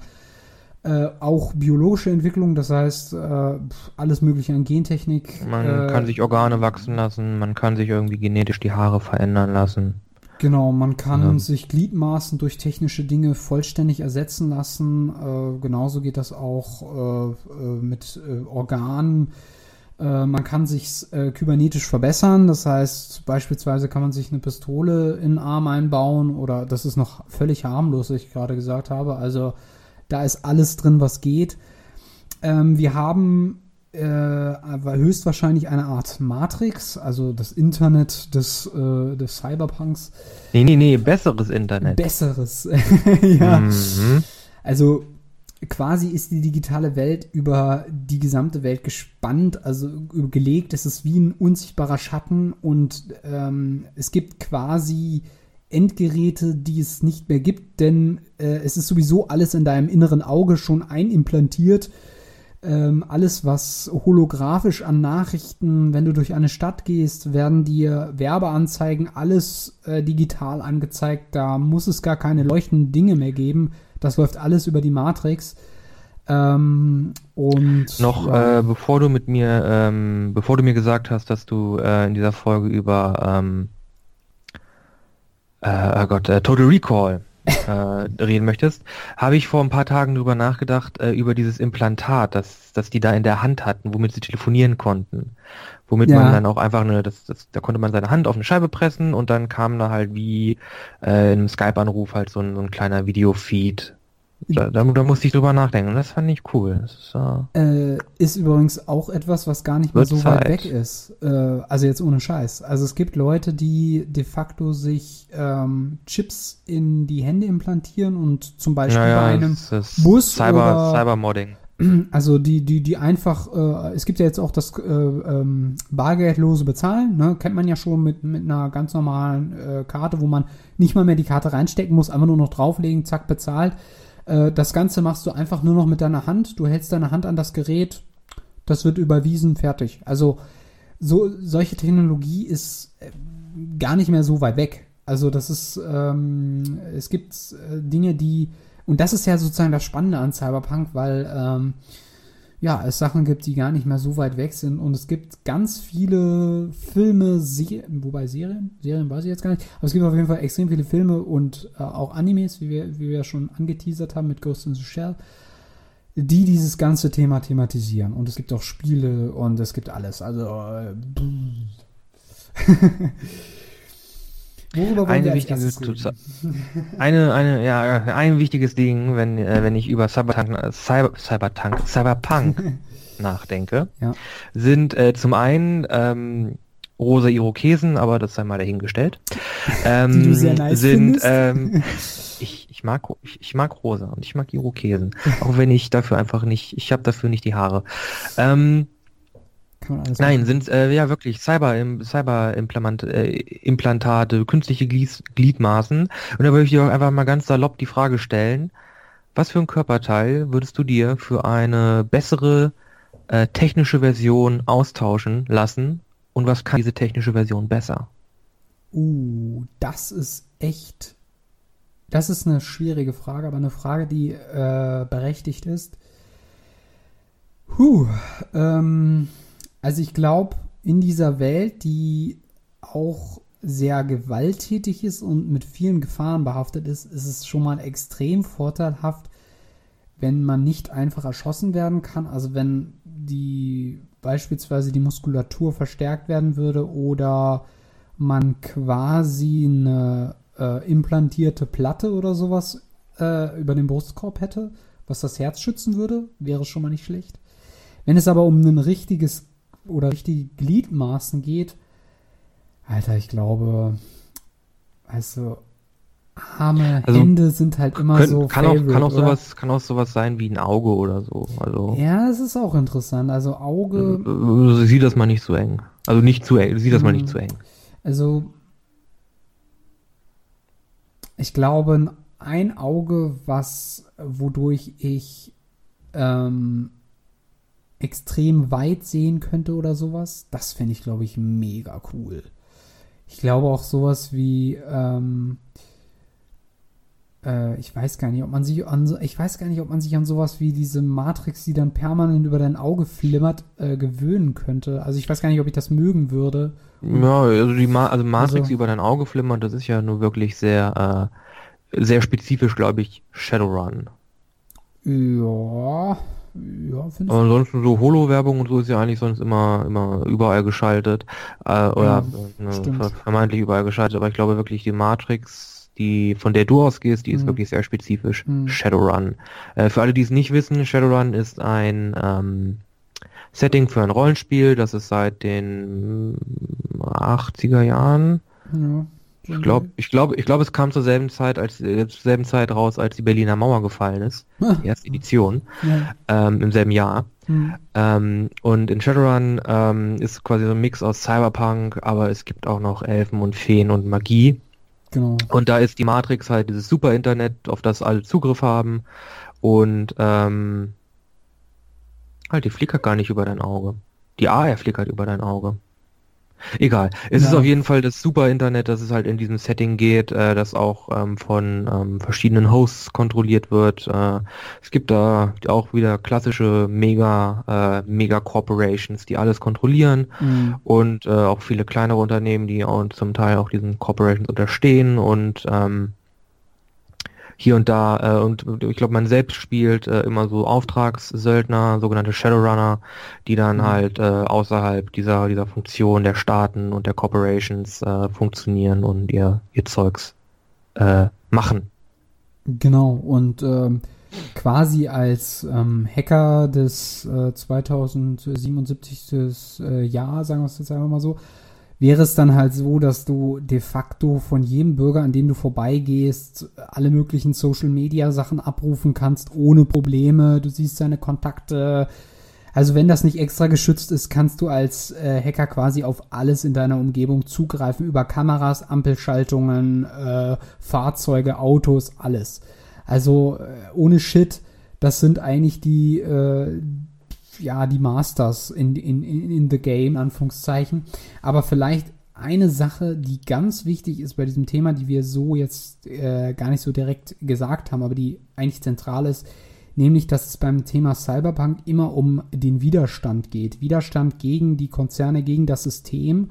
äh, auch biologische Entwicklung, das heißt äh, alles mögliche an Gentechnik. Man äh, kann sich Organe wachsen lassen, man kann sich irgendwie genetisch die Haare verändern lassen. Genau, man kann ja. sich Gliedmaßen durch technische Dinge vollständig ersetzen lassen. Äh, genauso geht das auch äh, mit Organen. man kann sich kybernetisch verbessern, das heißt beispielsweise kann man sich eine Pistole in den Arm einbauen oder das ist noch völlig harmlos, was ich gerade gesagt habe. Also da ist alles drin, was geht. Ähm, wir haben äh, höchstwahrscheinlich eine Art Matrix, also das Internet des, äh, des Cyberpunks. Nee, nee, nee, besseres Internet. Besseres, [LAUGHS] ja. Mhm. Also quasi ist die digitale Welt über die gesamte Welt gespannt, also gelegt. Es ist wie ein unsichtbarer Schatten und ähm, es gibt quasi Endgeräte, die es nicht mehr gibt, denn äh, es ist sowieso alles in deinem inneren Auge schon einimplantiert. Ähm, alles, was holographisch an Nachrichten, wenn du durch eine Stadt gehst, werden dir Werbeanzeigen, alles äh, digital angezeigt. Da muss es gar keine leuchtenden Dinge mehr geben. Das läuft alles über die Matrix. Ähm, und noch ja. äh, bevor du mit mir, ähm, bevor du mir gesagt hast, dass du äh, in dieser Folge über ähm, äh, oh Gott, äh, Total Recall äh, [LAUGHS] reden möchtest, habe ich vor ein paar Tagen drüber nachgedacht, äh, über dieses Implantat, das, das die da in der Hand hatten, womit sie telefonieren konnten. Womit ja. man dann auch einfach eine, das, das, da konnte man seine Hand auf eine Scheibe pressen und dann kam da halt wie äh, in einem Skype-Anruf halt so ein, so ein kleiner Videofeed Da, da, da, musste ich drüber nachdenken und das fand ich cool. Ist, äh, ist, übrigens auch etwas, was gar nicht mehr so Zeit. weit weg ist. Äh, also jetzt ohne Scheiß. Also es gibt Leute, die de facto sich ähm, Chips in die Hände implantieren und zum Beispiel naja, bei einem Bus Cyber, oder, Cybermodding. [CLEARS THROAT] Also die, die, die einfach, äh, es gibt ja jetzt auch das äh, ähm, bargeldlose Bezahlen, ne? kennt man ja schon mit, mit einer ganz normalen äh, Karte, wo man nicht mal mehr die Karte reinstecken muss, einfach nur noch drauflegen, zack, bezahlt. Äh, das Ganze machst du einfach nur noch mit deiner Hand. Du hältst deine Hand an das Gerät, das wird überwiesen, fertig. Also so solche Technologie ist äh, gar nicht mehr so weit weg. Also das ist, ähm, es gibt äh, Dinge, die, und das ist ja sozusagen das Spannende an Cyberpunk, weil ähm, ja, es Sachen gibt, die gar nicht mehr so weit weg sind. Und es gibt ganz viele Filme, Serien, wobei Serien, Serien weiß ich jetzt gar nicht, aber es gibt auf jeden Fall extrem viele Filme und äh, auch Animes, wie wir, wie wir schon angeteasert haben mit Ghost in the Shell, die dieses ganze Thema thematisieren. Und es gibt auch Spiele und es gibt alles. Also, äh, [LAUGHS] Worüber eine wichtige, eine, eine, ja, ein wichtiges Ding, wenn, äh, wenn ich über Cyberpunk, Cyber, Cyberpunk, Cyberpunk nachdenke, ja. sind äh, zum einen ähm, rosa Irokesen, aber das sei mal dahingestellt. [LAUGHS] Ähm, nice sind, ähm, [LAUGHS] ich, ich mag ich, ich mag rosa und ich mag Irokesen, auch wenn ich dafür einfach nicht, ich habe dafür nicht die Haare. Ähm, Nein, machen. sind äh, ja wirklich Cyber, Cyber -Implant, äh, Implantate, künstliche Glied Gliedmaßen. Und da würde ich dir auch einfach mal ganz salopp die Frage stellen, was für ein Körperteil würdest du dir für eine bessere äh, technische Version austauschen lassen und was kann diese technische Version besser? Uh, das ist echt, das ist eine schwierige Frage, aber eine Frage, die äh, berechtigt ist. Huh, ähm, also ich glaube, in dieser Welt, die auch sehr gewalttätig ist und mit vielen Gefahren behaftet ist, ist es schon mal extrem vorteilhaft, wenn man nicht einfach erschossen werden kann. Also wenn die beispielsweise die Muskulatur verstärkt werden würde oder man quasi eine äh, implantierte Platte oder sowas äh, über den Brustkorb hätte, was das Herz schützen würde, wäre schon mal nicht schlecht. Wenn es aber um ein richtiges oder richtige Gliedmaßen geht, Alter, ich glaube, also arme also, Hände sind halt immer können, so. Kann favorite, auch, kann auch sowas, kann auch sowas sein wie ein Auge oder so. Also ja, es ist auch interessant. Also Auge. Äh, sieh das mal nicht so eng. Also nicht zu eng. Sieh das mal nicht zu eng. Also ich glaube, ein Auge, was wodurch ich ähm, extrem weit sehen könnte oder sowas, das fände ich, glaube ich, mega cool. Ich glaube auch sowas wie, ähm, äh, ich weiß gar nicht, ob man sich an, ich weiß gar nicht, ob man sich an sowas wie diese Matrix, die dann permanent über dein Auge flimmert, äh, gewöhnen könnte. Also ich weiß gar nicht, ob ich das mögen würde. Ja, also die Ma also Matrix also, über dein Auge flimmert, das ist ja nur wirklich sehr, äh, sehr spezifisch, glaube ich, Shadowrun. Ja, ja, finde ich. Ansonsten so Holo-Werbung und so ist ja eigentlich sonst immer, immer überall geschaltet. Äh, oder ja, ne, vermeintlich überall geschaltet. Aber ich glaube wirklich, die Matrix, die von der du ausgehst, die ist mhm. wirklich sehr spezifisch. Mhm. Shadowrun. Äh, für alle, die es nicht wissen, Shadowrun ist ein ähm, Setting für ein Rollenspiel, das es seit den 80er Jahren ja. Ich glaube, ich glaube, ich glaube, es kam zur selben Zeit, als äh, zur selben Zeit raus, als die Berliner Mauer gefallen ist. Ah. Die erste Edition ja. ähm, im selben Jahr. Mhm. Ähm, und in Shadowrun ähm, ist quasi so ein Mix aus Cyberpunk, aber es gibt auch noch Elfen und Feen und Magie. Genau. Und da ist die Matrix halt dieses Super Internet, auf das alle Zugriff haben. Und ähm, halt, die flickert gar nicht über dein Auge. Die AR flickert über dein Auge. Egal. Es ja. ist auf jeden Fall das super Internet, dass es halt in diesem Setting geht, äh, das auch ähm, von ähm, verschiedenen Hosts kontrolliert wird. Äh, es gibt da auch wieder klassische Mega, äh, Mega Corporations, die alles kontrollieren mhm. und äh, auch viele kleinere Unternehmen, die auch zum Teil auch diesen Corporations unterstehen und ähm, hier und da äh, und ich glaube man selbst spielt äh, immer so Auftragssöldner, sogenannte Shadowrunner, die dann mhm. halt äh, außerhalb dieser dieser Funktion der Staaten und der Corporations äh, funktionieren und ihr ihr Zeugs äh, machen. Genau und ähm, quasi als ähm, Hacker des äh, 2077. Äh, Jahr, sagen wir es jetzt einfach mal so, wäre es dann halt so, dass du de facto von jedem Bürger, an dem du vorbeigehst, alle möglichen Social Media Sachen abrufen kannst ohne Probleme. Du siehst seine Kontakte. Also wenn das nicht extra geschützt ist, kannst du als äh, Hacker quasi auf alles in deiner Umgebung zugreifen über Kameras, Ampelschaltungen, äh, Fahrzeuge, Autos, alles. Also äh, ohne Shit, das sind eigentlich die äh, ja, die Masters in, in, in the game, Anführungszeichen. Aber vielleicht eine Sache, die ganz wichtig ist bei diesem Thema, die wir so jetzt äh, gar nicht so direkt gesagt haben, aber die eigentlich zentral ist, nämlich, dass es beim Thema Cyberpunk immer um den Widerstand geht. Widerstand gegen die Konzerne, gegen das System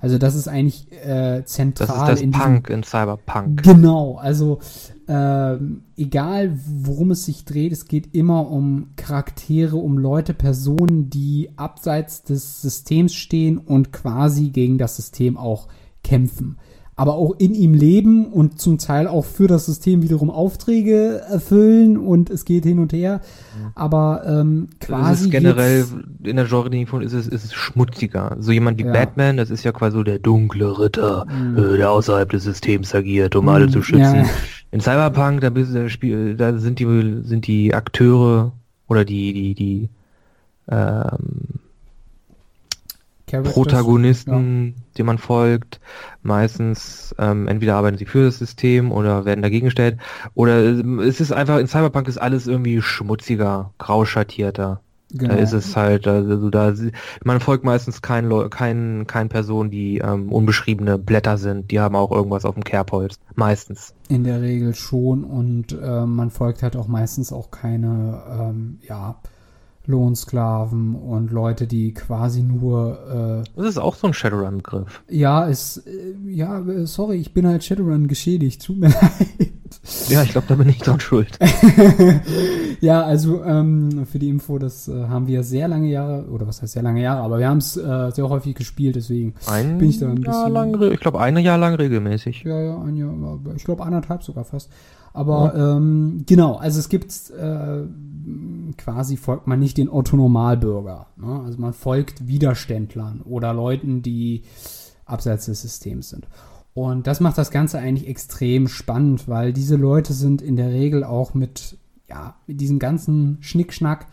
also das ist eigentlich äh, zentral. Das ist das in Punk in Cyberpunk. Genau, also äh, egal worum es sich dreht, es geht immer um Charaktere, um Leute, Personen, die abseits des Systems stehen und quasi gegen das System auch kämpfen aber auch in ihm leben und zum Teil auch für das System wiederum Aufträge erfüllen und es geht hin und her. Mhm. Aber ähm, quasi. ist generell in der Genre-Definition ist es, ist es schmutziger. So jemand wie ja. Batman, das ist ja quasi so der dunkle Ritter, mhm. äh, der außerhalb des Systems agiert, um mhm. alle zu schützen. Ja. In Cyberpunk, da, bist, da sind die sind die Akteure oder die die die ähm, Protagonisten, ja. denen man folgt. Meistens ähm, entweder arbeiten sie für das System oder werden dagegen gestellt. Oder ähm, es ist einfach, in Cyberpunk ist alles irgendwie schmutziger, grau schattierter. Genau. Da ist es halt, also da man folgt meistens keinen kein, kein Personen, die ähm, unbeschriebene Blätter sind. Die haben auch irgendwas auf dem Kerbholz. Meistens. In der Regel schon und äh, man folgt halt auch meistens auch keine, ähm, ja, Lohnsklaven und Leute, die quasi nur. Äh, das ist auch so ein Shadowrun-Begriff. Ja, ist. Äh, ja, sorry, ich bin halt Shadowrun geschädigt. Tut mir [LAUGHS] leid. Ja, ich glaube, da bin ich dran schuld. [LAUGHS] ja, also ähm, für die Info, das äh, haben wir sehr lange Jahre, oder was heißt sehr lange Jahre, aber wir haben es äh, sehr häufig gespielt, deswegen ein bin ich da ein bisschen. Jahr lang, ich glaube, ein Jahr lang regelmäßig. Ja, ja, ein Jahr, ich glaube anderthalb sogar fast. Aber ja. ähm, genau, also es gibt äh, quasi folgt man nicht den Otto-Normalbürger. Ne? Also man folgt Widerständlern oder Leuten, die abseits des Systems sind. Und das macht das Ganze eigentlich extrem spannend, weil diese Leute sind in der Regel auch mit, ja, mit diesem ganzen Schnickschnack,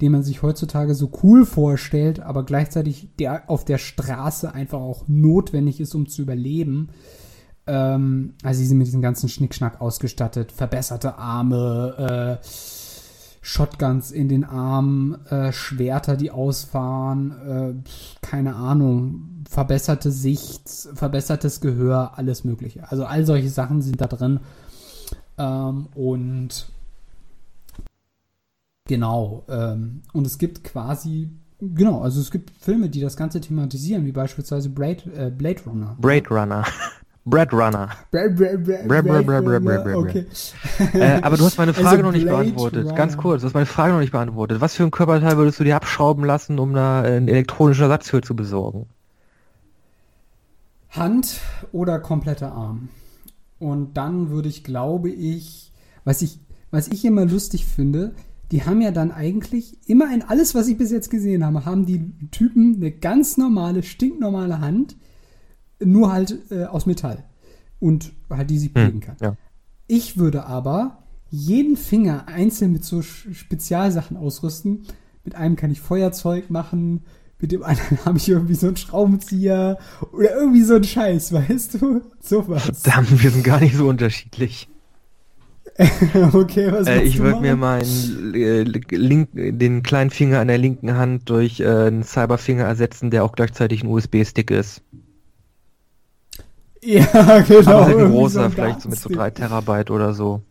den man sich heutzutage so cool vorstellt, aber gleichzeitig der auf der Straße einfach auch notwendig ist, um zu überleben. Ähm, also sie sind mit diesem ganzen Schnickschnack ausgestattet, verbesserte Arme, äh, Shotguns in den Armen, äh, Schwerter, die ausfahren, äh, keine Ahnung, verbesserte Sicht, verbessertes Gehör, alles Mögliche. Also all solche Sachen sind da drin. Ähm, und genau, ähm, und es gibt quasi, genau, also es gibt Filme, die das Ganze thematisieren, wie beispielsweise Blade, äh, Blade Runner. Blade Runner. Bread Runner. Bread, bread, bread, bread, bread, bread, bread, bread, bread, okay. äh, aber du hast meine [LAUGHS] Frage also noch nicht beantwortet. Runner. Ganz kurz, du hast meine Frage noch nicht beantwortet. Was für ein Körperteil würdest du dir abschrauben lassen, um da einen elektronischen Ersatz für zu besorgen? Hand oder kompletter Arm. Und dann würde ich, glaube ich, was ich, was ich immer lustig finde, die haben ja dann eigentlich immer in alles, was ich bis jetzt gesehen habe, haben die Typen eine ganz normale, stinknormale Hand nur halt äh, aus Metall. Und halt die sie prägen hm, kann. Ja. Ich würde aber jeden Finger einzeln mit so Spezialsachen ausrüsten. Mit einem kann ich Feuerzeug machen, mit dem anderen [LAUGHS] habe ich irgendwie so einen Schraubenzieher oder irgendwie so einen Scheiß, [LAUGHS] weißt du? Sowas. Verdammt, wir sind gar nicht so unterschiedlich. [LAUGHS] okay, was äh, Ich würde mir meinen äh, link, den kleinen Finger an der linken Hand durch äh, einen Cyberfinger ersetzen, der auch gleichzeitig ein USB-Stick ist. Ja, [LAUGHS] genau. Aber halt ein großer, so vielleicht so mit so 3 Terabyte oder so.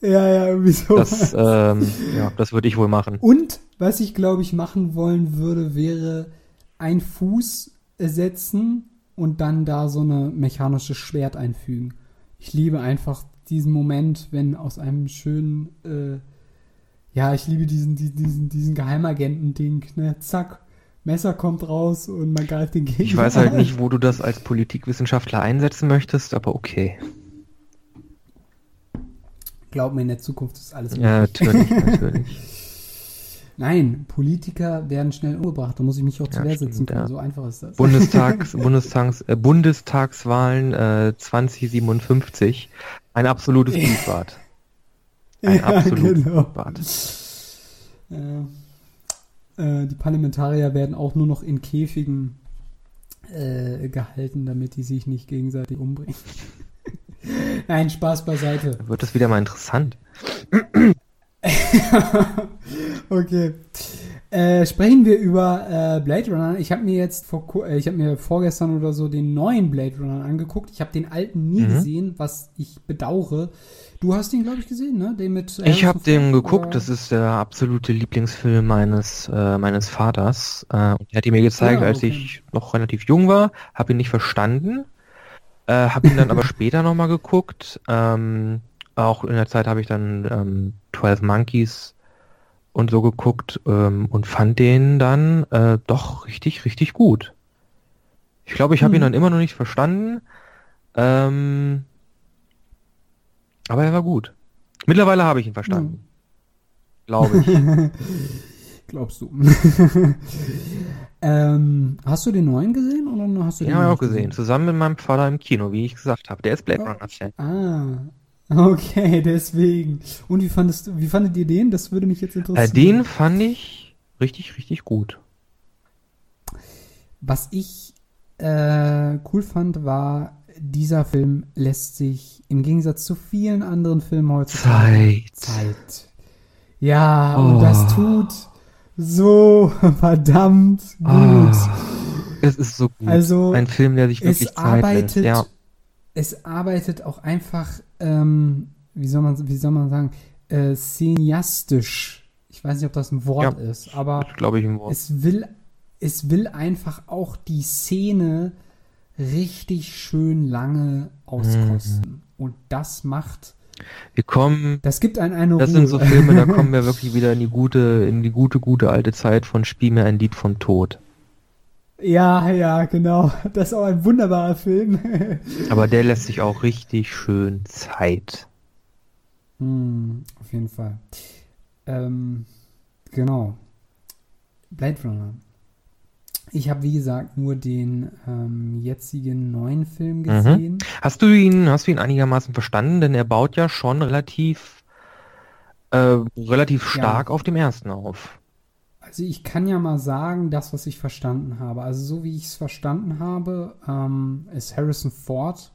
Ja, ja, irgendwie so. Das, ähm, ja, das würde ich wohl machen. Und was ich, glaube ich, machen wollen würde, wäre ein Fuß ersetzen und dann da so eine mechanische Schwert einfügen. Ich liebe einfach diesen Moment, wenn aus einem schönen, äh, ja, ich liebe diesen, diesen, diesen Geheimagenten-Ding, ne? Zack, Messer kommt raus und man greift den Gegner. Ich weiß halt nicht, wo du das als Politikwissenschaftler einsetzen möchtest, aber okay. Glaub mir, in der Zukunft ist alles möglich. Ja, natürlich, [LAUGHS] natürlich. Nein, Politiker werden schnell umgebracht. Da muss ich mich auch zu ja, Wehr sitzen können. Ja. So einfach ist das. Bundestags, [LAUGHS] Bundestags, äh, Bundestagswahlen äh, 2057. Ein absolutes [LAUGHS] Blutbad. Ein ja, absolutes genau. Blutbad. Äh, die Parlamentarier werden auch nur noch in Käfigen äh, gehalten, damit die sich nicht gegenseitig umbringen. [LAUGHS] Nein, Spaß beiseite. Wird das wieder mal interessant. [LAUGHS] okay. Äh, sprechen wir über äh, Blade Runner. Ich habe mir jetzt vor, äh, ich habe mir vorgestern oder so den neuen Blade Runner angeguckt. Ich habe den alten nie mhm. gesehen, was ich bedauere. Du hast ihn, glaube ich, gesehen, ne? Den mit. ich habe den geguckt. Oder? Das ist der absolute Lieblingsfilm meines äh, meines Vaters. Äh, er hat ihn mir gezeigt, ah, okay. als ich noch relativ jung war. Habe ihn nicht verstanden. Äh, habe ihn dann [LAUGHS] aber später nochmal geguckt. Ähm, auch in der Zeit habe ich dann ähm, 12 Monkeys und so geguckt ähm, und fand den dann äh, doch richtig, richtig gut. Ich glaube, ich habe hm. ihn dann immer noch nicht verstanden. Ähm, aber er war gut. Mittlerweile habe ich ihn verstanden. Hm. Glaube ich. [LAUGHS] Glaubst du. [LAUGHS] ähm, hast du den neuen gesehen oder hast du den Ja, auch gesehen. gesehen. Zusammen mit meinem Vater im Kino, wie ich gesagt habe. Der ist Blade Runner Fan. Ah, Okay, [LAUGHS] deswegen. Und wie fandest du, wie fandet ihr den? Das würde mich jetzt interessieren. Äh, den fand ich richtig, richtig gut. Was ich äh, cool fand, war, dieser Film lässt sich im Gegensatz zu vielen anderen Filmen heutzutage Zeit. Zeit. Ja, oh. und das tut so [LAUGHS] verdammt gut. Oh, es ist so gut. Also, ein Film, der sich wirklich es Zeit arbeitet, lässt. Ja. Es arbeitet auch einfach ähm, wie, soll man, wie soll man sagen, äh, cineastisch. Ich weiß nicht, ob das ein Wort ja, ist, aber glaube ich ein Wort. es will, es will einfach auch die Szene richtig schön lange auskosten. Mhm. Und das macht. Wir kommen. Das gibt einen eine Das Ruhe. sind so Filme, da kommen wir [LAUGHS] wirklich wieder in die gute, in die gute, gute alte Zeit von Spiel mir ein Lied vom Tod. Ja, ja, genau. [LAUGHS] Das ist auch ein wunderbarer Film. [LAUGHS] Aber der lässt sich auch richtig schön Zeit. Hm, auf jeden Fall. Ähm, genau. Blade Runner. Ich habe, wie gesagt, nur den ähm, jetzigen neuen Film mhm. gesehen. Mhm. Hast du ihn, hast du ihn einigermaßen verstanden? Denn er baut ja schon relativ, äh, relativ stark ja. auf dem ersten auf. Also ich kann ja mal sagen, das, was ich verstanden habe. Also so wie ich es verstanden habe, ähm, ist Harrison Ford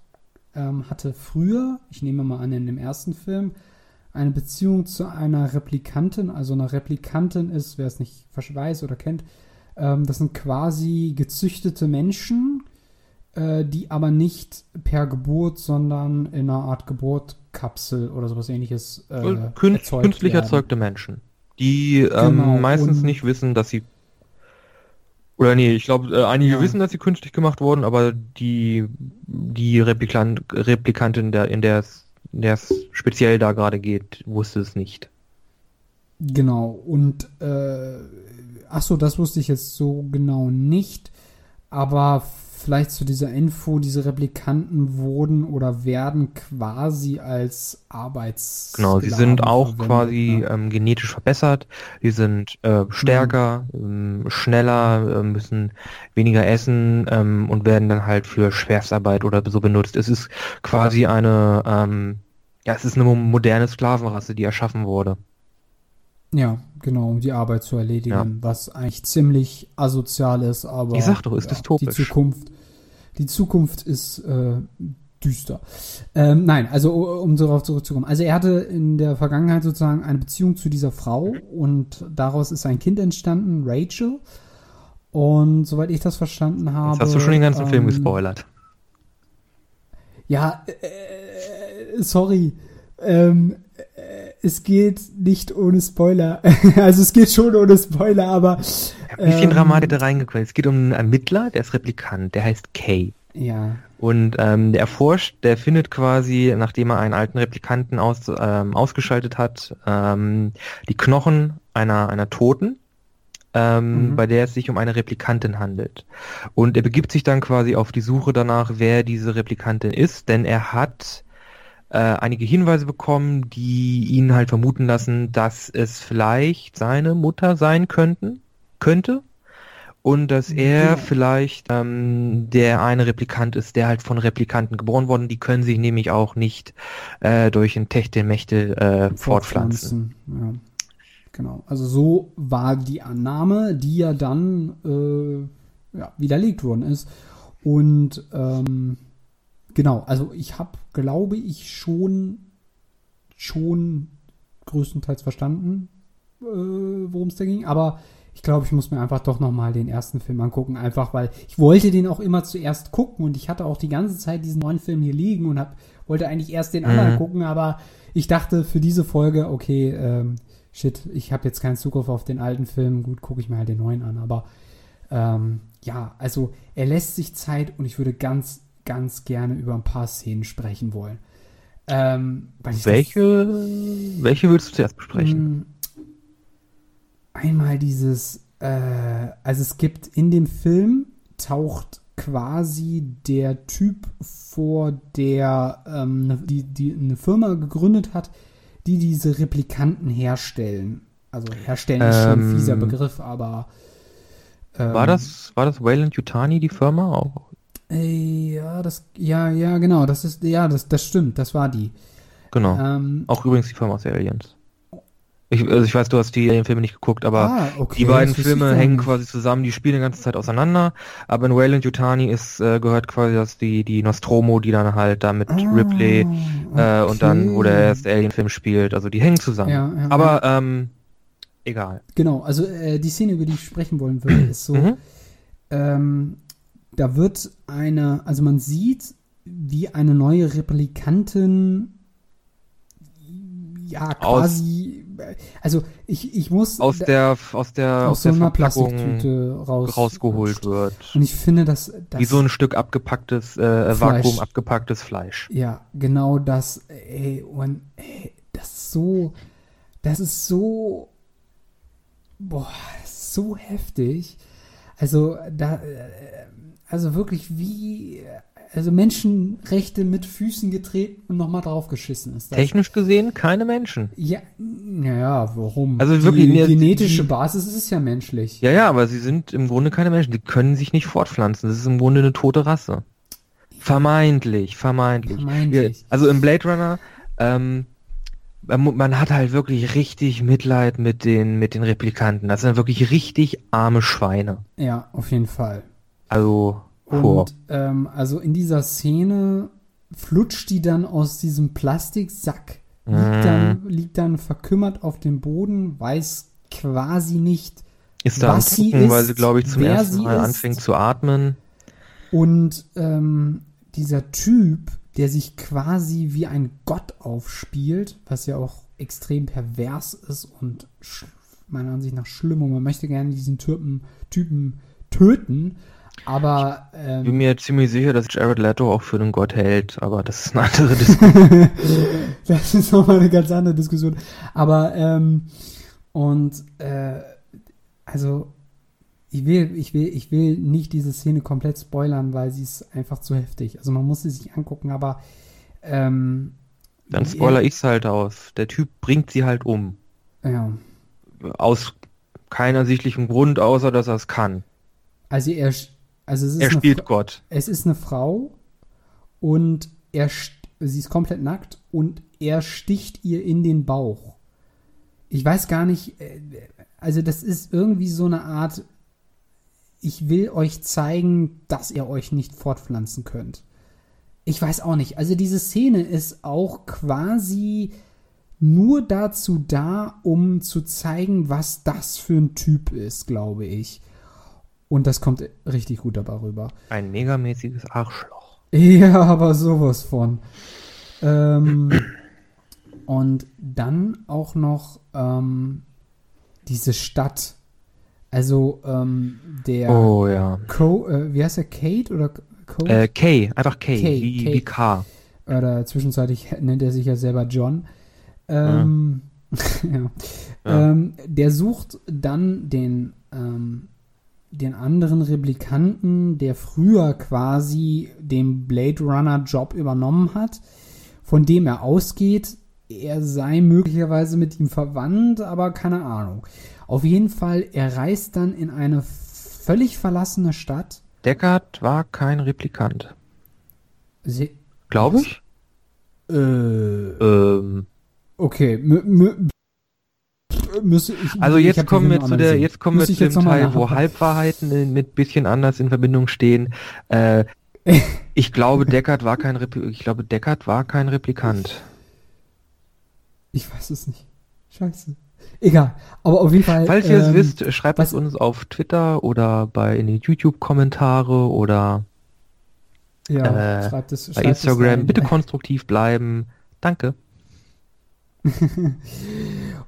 ähm, hatte früher, ich nehme mal an in dem ersten Film, eine Beziehung zu einer Replikantin. Also eine Replikantin ist, wer es nicht weiß oder kennt, ähm, das sind quasi gezüchtete Menschen, äh, die aber nicht per Geburt, sondern in einer Art Geburtkapsel oder sowas ähnliches äh, Künst, künstlich werden. erzeugte Menschen die ähm, genau, meistens nicht wissen, dass sie oder nee, ich glaube, äh, einige ja. wissen, dass sie künstlich gemacht wurden, aber die die Replikant, Replikantin, der, in der es in der es speziell da gerade geht, wusste es nicht. Genau, und äh, ach so, das wusste ich jetzt so genau nicht, aber vielleicht zu dieser Info, diese Replikanten wurden oder werden quasi als Arbeits. Genau, sie sind auch quasi ja. ähm, genetisch verbessert, die sind äh, stärker, mhm. ähm, schneller, äh, müssen weniger essen ähm, und werden dann halt für Schwerstarbeit oder so benutzt. Es ist quasi eine, ähm, ja, es ist eine moderne Sklavenrasse, die erschaffen wurde. Ja, genau, um die Arbeit zu erledigen, ja. was eigentlich ziemlich asozial ist, aber ich sag doch, ist ja, dystopisch. Die Zukunft, die Zukunft ist äh, düster. Ähm, nein, also um darauf zurückzukommen. Also er hatte in der Vergangenheit sozusagen eine Beziehung zu dieser Frau und daraus ist ein Kind entstanden, Rachel. Und soweit ich das verstanden habe. Jetzt hast du schon den ganzen ähm, Film gespoilert. Ja, äh, sorry. Ähm, es geht nicht ohne Spoiler. [LAUGHS] also es geht schon ohne Spoiler, aber. Wie viel ähm, Dramatik da reingekommen? Es geht um einen Ermittler, der ist Replikant, der heißt Kay. Ja. Und ähm, der erforscht, der findet quasi, nachdem er einen alten Replikanten aus, ähm, ausgeschaltet hat, ähm, die Knochen einer, einer Toten, ähm, mhm. bei der es sich um eine Replikantin handelt. Und er begibt sich dann quasi auf die Suche danach, wer diese Replikantin ist, denn er hat äh, einige Hinweise bekommen, die ihn halt vermuten lassen, dass es vielleicht seine Mutter sein könnten, könnte. Und dass er genau. vielleicht ähm, der eine Replikant ist, der halt von Replikanten geboren worden. Die können sich nämlich auch nicht äh, durch ein Techtelmächte äh, fortpflanzen. Ja. Genau. Also so war die Annahme, die ja dann äh, ja, widerlegt worden ist. Und ähm, genau, also ich habe, glaube ich, schon, schon größtenteils verstanden, äh, worum es da ging. Aber ich glaube, ich muss mir einfach doch nochmal den ersten Film angucken, einfach weil ich wollte den auch immer zuerst gucken und ich hatte auch die ganze Zeit diesen neuen Film hier liegen und hab, wollte eigentlich erst den anderen mhm. gucken, aber ich dachte für diese Folge, okay, ähm, shit, ich habe jetzt keinen Zugriff auf den alten Film, gut, gucke ich mir halt den neuen an, aber ähm, ja, also er lässt sich Zeit und ich würde ganz, ganz gerne über ein paar Szenen sprechen wollen. Ähm, welche, das, welche willst du zuerst besprechen? Hm, einmal dieses, äh, also es gibt in dem Film taucht quasi der Typ vor, der ähm, die, die eine Firma gegründet hat, die diese Replikanten herstellen. Also herstellen ist schon ein fieser ähm, Begriff, aber ähm, war das war das Wayland Yutani die Firma auch? Äh, ja, das ja ja genau, das ist ja das das stimmt, das war die. Genau. Ähm, auch übrigens die Firma aus Aliens. Ich, also ich weiß, du hast die Alien-Filme nicht geguckt, aber ah, okay, die beiden Filme hängen quasi zusammen, die spielen die ganze Zeit auseinander. Aber in Wayland Yutani ist äh, gehört quasi das die die Nostromo, die dann halt da mit ah, Ripley okay. äh, und dann wo der erste Alien-Film spielt. Also die hängen zusammen. Ja, ja, aber ähm, egal. Genau, also äh, die Szene, über die ich sprechen wollen würde, ist so. Mhm. Ähm, da wird eine, also man sieht, wie eine neue Replikantin ja quasi also ich, ich muss aus der aus der aus, aus so einer Plastiktüte raus, rausgeholt wird. Und ich finde, dass das wie so ein Stück abgepacktes äh, Vakuum abgepacktes Fleisch. Ja, genau das. Ey, und ey, das ist so, das ist so, boah, ist so heftig. Also da, äh, also wirklich wie also Menschenrechte mit Füßen getreten und nochmal draufgeschissen ist. Das. Technisch gesehen keine Menschen. Ja, naja, warum? Also wirklich, die, die genetische die, Basis ist ja menschlich. Ja, ja, aber sie sind im Grunde keine Menschen. Die können sich nicht fortpflanzen. Das ist im Grunde eine tote Rasse. Vermeintlich, vermeintlich. vermeintlich. Also im Blade Runner, ähm, man hat halt wirklich richtig Mitleid mit den, mit den Replikanten. Das sind wirklich richtig arme Schweine. Ja, auf jeden Fall. Also, und ähm, also in dieser Szene flutscht die dann aus diesem Plastiksack, liegt, mm. dann, liegt dann verkümmert auf dem Boden, weiß quasi nicht, ist da was sie ist, weil sie, glaube ich, zum ersten Mal anfängt zu atmen. Und ähm, dieser Typ, der sich quasi wie ein Gott aufspielt, was ja auch extrem pervers ist und meiner Ansicht nach schlimm und man möchte gerne diesen Typen, Typen töten. Aber ähm, ich bin mir ziemlich sicher, dass Jared Leto auch für einen Gott hält, aber das ist eine andere Diskussion. [LAUGHS] das ist nochmal eine ganz andere Diskussion. Aber ähm, und äh, also ich will, ich will, ich will nicht diese Szene komplett spoilern, weil sie ist einfach zu heftig. Also man muss sie sich angucken, aber ähm, dann spoiler ich es halt aus. Der Typ bringt sie halt um. Ja. Aus keiner sichtlichen Grund, außer dass er es kann. Also er also es ist er spielt Gott. Es ist eine Frau und er, sie ist komplett nackt und er sticht ihr in den Bauch. Ich weiß gar nicht, äh, also das ist irgendwie so eine Art, ich will euch zeigen, dass ihr euch nicht fortpflanzen könnt. Ich weiß auch nicht. Also diese Szene ist auch quasi nur dazu da, um zu zeigen, was das für ein Typ ist, glaube ich. Und das kommt richtig gut dabei rüber. Ein megamäßiges Arschloch. Ja, aber sowas von. Ähm, und dann auch noch ähm, diese Stadt. Also ähm, der oh, ja. Co, äh, wie heißt der? Kate oder Code? Äh, K, einfach K, K wie, Kate. wie K. Oder zwischenzeitlich [LAUGHS] nennt er sich ja selber John. Ähm, ja. [LAUGHS] ja. ja. Ähm, der sucht dann den ähm, den anderen Replikanten, der früher quasi den Blade Runner Job übernommen hat, von dem er ausgeht, er sei möglicherweise mit ihm verwandt, aber keine Ahnung. Auf jeden Fall, er reist dann in eine völlig verlassene Stadt. Deckard war kein Replikant. Glaube ich? Äh, ähm. Okay, müsse ich, also jetzt kommen wir zu der, jetzt kommen wir zu dem Teil, wo Halbwahrheiten mit bisschen anders in Verbindung stehen. Äh, [LAUGHS] ich glaube, Deckard war kein Repli ich glaube, Deckard war kein Replikant. Ich weiß es nicht. Scheiße. Egal. Aber auf jeden Fall. Falls ihr es ähm, wisst, schreibt es uns auf Twitter oder bei in die YouTube-Kommentare oder ja, äh, schreibt es, bei schreibt Instagram. Es Bitte konstruktiv bleiben. Danke. [LAUGHS]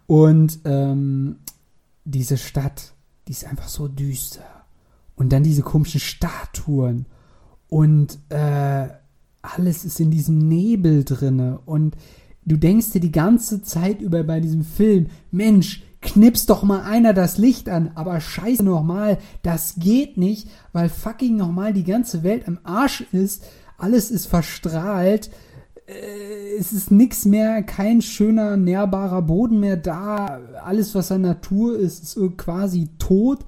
und ähm, diese Stadt, die ist einfach so düster. Und dann diese komischen Statuen. Und äh, alles ist in diesem Nebel drinne. Und du denkst dir die ganze Zeit über bei diesem Film, Mensch, knips doch mal einer das Licht an, aber scheiße nochmal, das geht nicht, weil fucking nochmal die ganze Welt am Arsch ist, alles ist verstrahlt, äh, es ist nichts mehr, kein schöner, nährbarer Boden mehr da. Alles, was an Natur ist, ist quasi tot.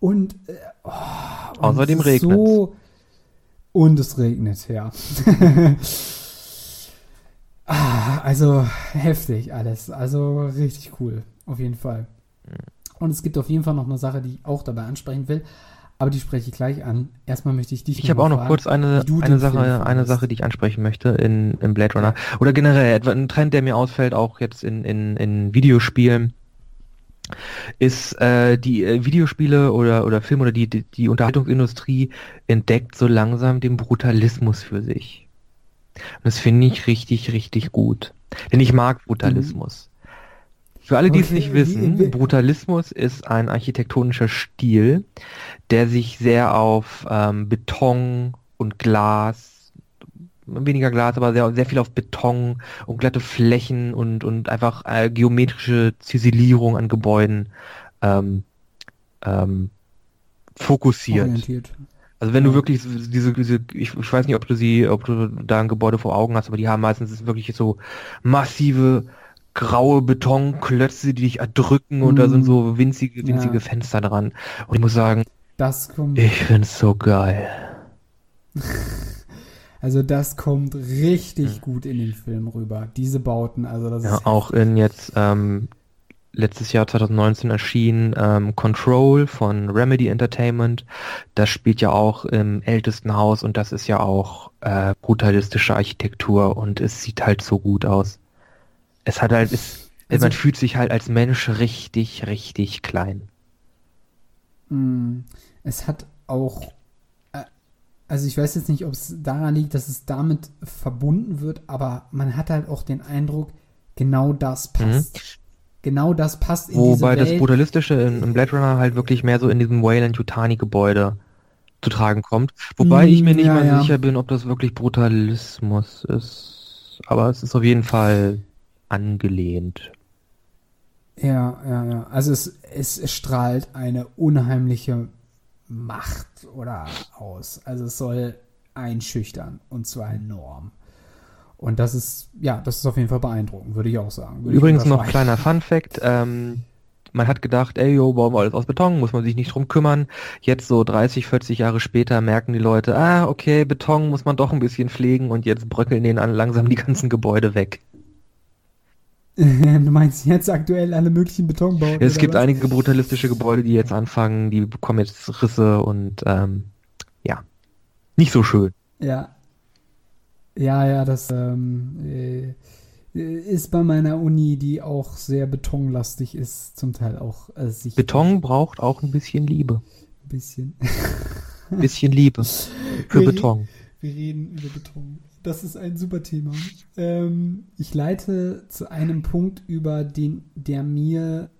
Und, äh, oh, außerdem regnet so, Und es regnet, ja. [LAUGHS] ah, also heftig alles. Also richtig cool, auf jeden Fall. Und es gibt auf jeden Fall noch eine Sache, die ich auch dabei ansprechen will aber die spreche ich gleich an. Erstmal möchte ich dich. Ich habe auch noch fragen, kurz eine, eine Sache, eine Sache, die ich ansprechen möchte in, in Blade Runner. Oder generell etwa ein Trend, der mir ausfällt, auch jetzt in, in, in Videospielen, ist äh, die äh, Videospiele oder oder Film oder die, die die Unterhaltungsindustrie entdeckt so langsam den Brutalismus für sich. Und das finde ich richtig richtig gut, denn ich mag Brutalismus. Für alle, die es nicht wissen, Brutalismus ist ein architektonischer Stil, der sich sehr auf ähm, Beton und Glas, weniger Glas, aber sehr, sehr viel auf Beton und glatte Flächen und, und einfach äh, geometrische Ziselierung an Gebäuden ähm, ähm, fokussiert. Orientiert. Also wenn du wirklich diese, diese ich, ich weiß nicht, ob du sie, ob du da ein Gebäude vor Augen hast, aber die haben meistens wirklich so massive graue Betonklötze, die dich erdrücken und da sind so winzige, winzige ja. Fenster dran. Und ich muss sagen, das kommt. Ich find's so geil. [LAUGHS] Also das kommt richtig mhm. gut in den Film rüber. Diese Bauten, also das ja, ist auch in jetzt ähm, letztes Jahr 2019 erschien ähm, Control von Remedy Entertainment. Das spielt ja auch im ältesten Haus und das ist ja auch äh, brutalistische Architektur und es sieht halt so gut aus es hat halt, es, also, man fühlt sich halt als Mensch richtig, richtig klein. Mm, es hat auch, äh, also ich weiß jetzt nicht, ob es daran liegt, dass es damit verbunden wird, aber man hat halt auch den Eindruck, genau das passt. Mhm. Genau das passt in Wobei diese Welt. das Brutalistische in, in Blade Runner halt wirklich mehr so in diesem Wayland Yutani Gebäude zu tragen kommt. Wobei mm, ich mir nicht ja, mal ja. sicher bin, ob das wirklich Brutalismus ist. Aber es ist auf jeden Fall angelehnt. Ja, ja, ja. Also es, es strahlt eine unheimliche Macht oder aus. Also es soll einschüchtern und zwar enorm. Und das ist, ja, das ist auf jeden Fall beeindruckend, würde ich auch sagen. Würde Übrigens noch kleiner Fun Fact, ähm, man hat gedacht, ey, yo, bauen wir alles aus Beton, muss man sich nicht drum kümmern. Jetzt so 30, 40 Jahre später merken die Leute, ah, okay, Beton muss man doch ein bisschen pflegen und jetzt bröckeln denen langsam die ganzen Gebäude weg. [LAUGHS] du meinst jetzt aktuell alle möglichen Betonbauten? Es gibt was? einige brutalistische Gebäude, die jetzt anfangen, die bekommen jetzt Risse und ähm, ja, nicht so schön. Ja. Ja, ja, das ähm, äh, ist bei meiner Uni, die auch sehr betonlastig ist, zum Teil auch äh, sichtbar. Beton braucht auch ein bisschen Liebe. Ein bisschen. Ein bisschen Liebe für wir Beton. wir reden über Beton. Das ist ein super Thema. Ähm, ich leite zu einem Punkt über, den, der mir,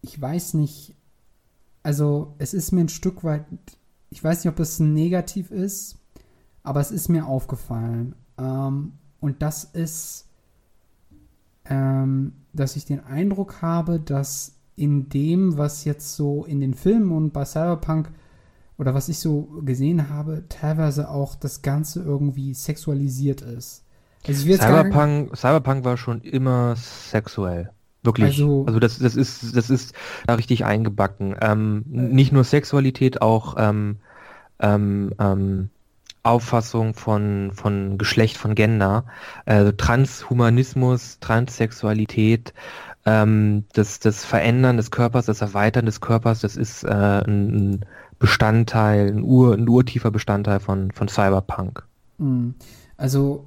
ich weiß nicht, also es ist mir ein Stück weit, ich weiß nicht, ob es negativ ist, aber es ist mir aufgefallen. Ähm, und das ist, ähm, dass ich den Eindruck habe, dass in dem, was jetzt so in den Filmen und bei Cyberpunk oder was ich so gesehen habe, teilweise auch das Ganze irgendwie sexualisiert ist. Also Cyberpunk, Cyberpunk war schon immer sexuell. Wirklich. Also, also das, das ist, das ist da richtig eingebacken. Ähm, äh, nicht nur Sexualität, auch ähm, ähm, ähm, Auffassung von, von Geschlecht, von Gender, also Transhumanismus, Transsexualität, ähm, das, das Verändern des Körpers, das Erweitern des Körpers, das ist äh, ein Bestandteil, ein, Ur, ein urtiefer Bestandteil von, von Cyberpunk. Hm. Also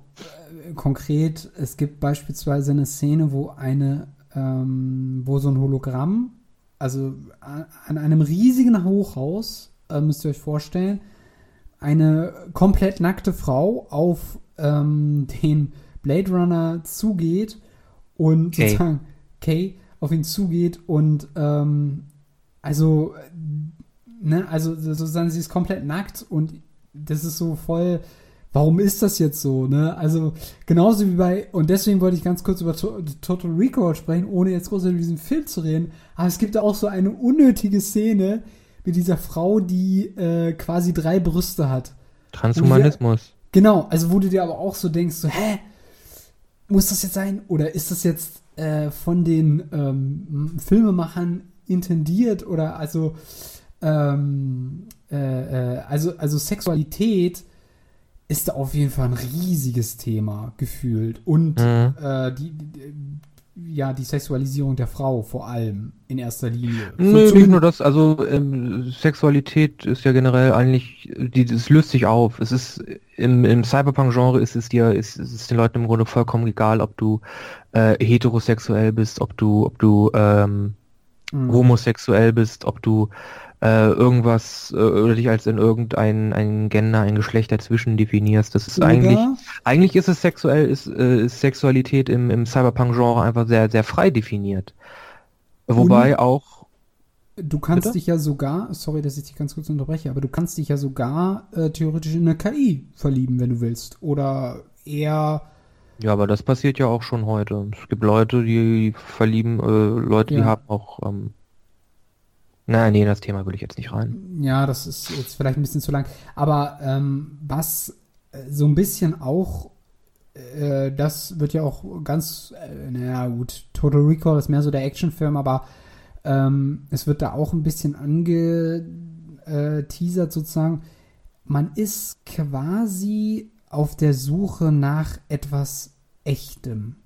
äh, konkret, es gibt beispielsweise eine Szene, wo eine, ähm, wo so ein Hologramm, also an einem riesigen Hochhaus, äh, müsst ihr euch vorstellen, eine komplett nackte Frau auf ähm, den Blade Runner zugeht und okay. sozusagen Kay auf ihn zugeht und ähm, also ne, also sozusagen sie ist komplett nackt und das ist so voll warum ist das jetzt so, ne? Also genauso wie bei, und deswegen wollte ich ganz kurz über to Total Recall sprechen, ohne jetzt groß über diesen Film zu reden, aber es gibt auch so eine unnötige Szene, mit dieser Frau, die äh, quasi drei Brüste hat. Transhumanismus. Dir, genau, also wo du dir aber auch so denkst, so, hä, muss das jetzt sein? Oder ist das jetzt äh, von den ähm, Filmemachern intendiert? Oder also, ähm, äh, äh also, also Sexualität ist da auf jeden Fall ein riesiges Thema gefühlt. Und mhm. äh, die, die, ja, die Sexualisierung der Frau vor allem in erster Linie. Nee, so nicht nur das, also ähm, Sexualität ist ja generell eigentlich, die, das löst sich auf. Es ist im, im Cyberpunk-Genre ist es dir, ist, ist es den Leuten im Grunde vollkommen egal, ob du äh, heterosexuell bist, ob du, ob du ähm, mhm. homosexuell bist, ob du äh, irgendwas äh, oder dich als in irgendein ein Gender, ein Geschlecht dazwischen definierst. Das ist oder? eigentlich, eigentlich ist es sexuell, ist, äh, ist Sexualität im, im Cyberpunk-Genre einfach sehr, sehr frei definiert. Wobei Und auch. Du kannst bitte? dich ja sogar, sorry, dass ich dich ganz kurz unterbreche, aber du kannst dich ja sogar äh, theoretisch in eine KI verlieben, wenn du willst. Oder eher. Ja, aber das passiert ja auch schon heute. Es gibt Leute, die verlieben, äh, Leute, ja. die haben auch ähm, Nein, nee, das Thema will ich jetzt nicht rein. Ja, das ist jetzt vielleicht ein bisschen zu lang. Aber ähm, was äh, so ein bisschen auch, äh, das wird ja auch ganz, äh, naja gut, Total Recall ist mehr so der Actionfilm, aber ähm, es wird da auch ein bisschen angeteasert sozusagen. Man ist quasi auf der Suche nach etwas Echtem.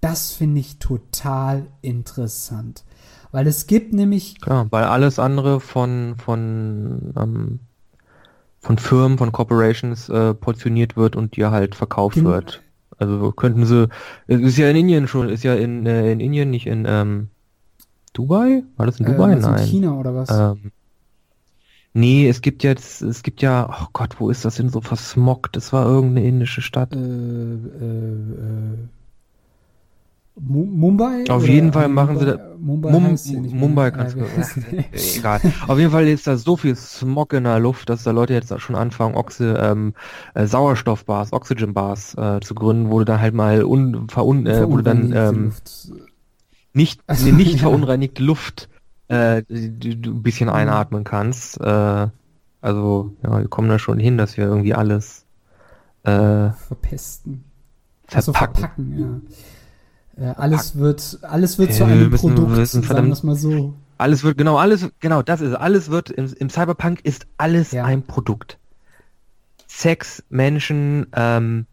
Das finde ich total interessant. Weil es gibt nämlich. Klar, weil alles andere von, von, ähm, von Firmen, von Corporations äh, portioniert wird und dir halt verkauft genau. wird. Also könnten sie, es ist ja in Indien schon, ist ja in, äh, in Indien, nicht in ähm, Dubai? War das in Dubai? Äh, Nein. In China oder was? Ähm, nee, es gibt jetzt, es gibt ja, oh Gott, wo ist das denn so versmockt? Das war irgendeine indische Stadt. Äh, äh, äh Mumbai? Auf jeden Fall machen Mumbai, sie da. Mumbai, Mum, ja Mumbai kannst du. Egal. Auf jeden Fall ist da so viel Smog in der Luft, dass da Leute jetzt schon anfangen, Oxe, ähm, äh, Sauerstoffbars, Oxygen Bars äh, zu gründen, wo du dann halt mal un, verun, äh, wo du dann ähm, nicht, also, nicht ja. verunreinigte Luft äh, die, du ein bisschen mhm. einatmen kannst. Äh, also, ja, wir kommen da schon hin, dass wir irgendwie alles äh, verpesten. Verpacken. Also verpacken, ja. Äh, alles wird, alles wird äh, zu einem müssen, Produkt, müssen, sagen wir mal so. Alles wird, genau, alles, genau, das ist, alles wird, im, im Cyberpunk ist alles ja. ein Produkt. Sex, Menschen, ähm,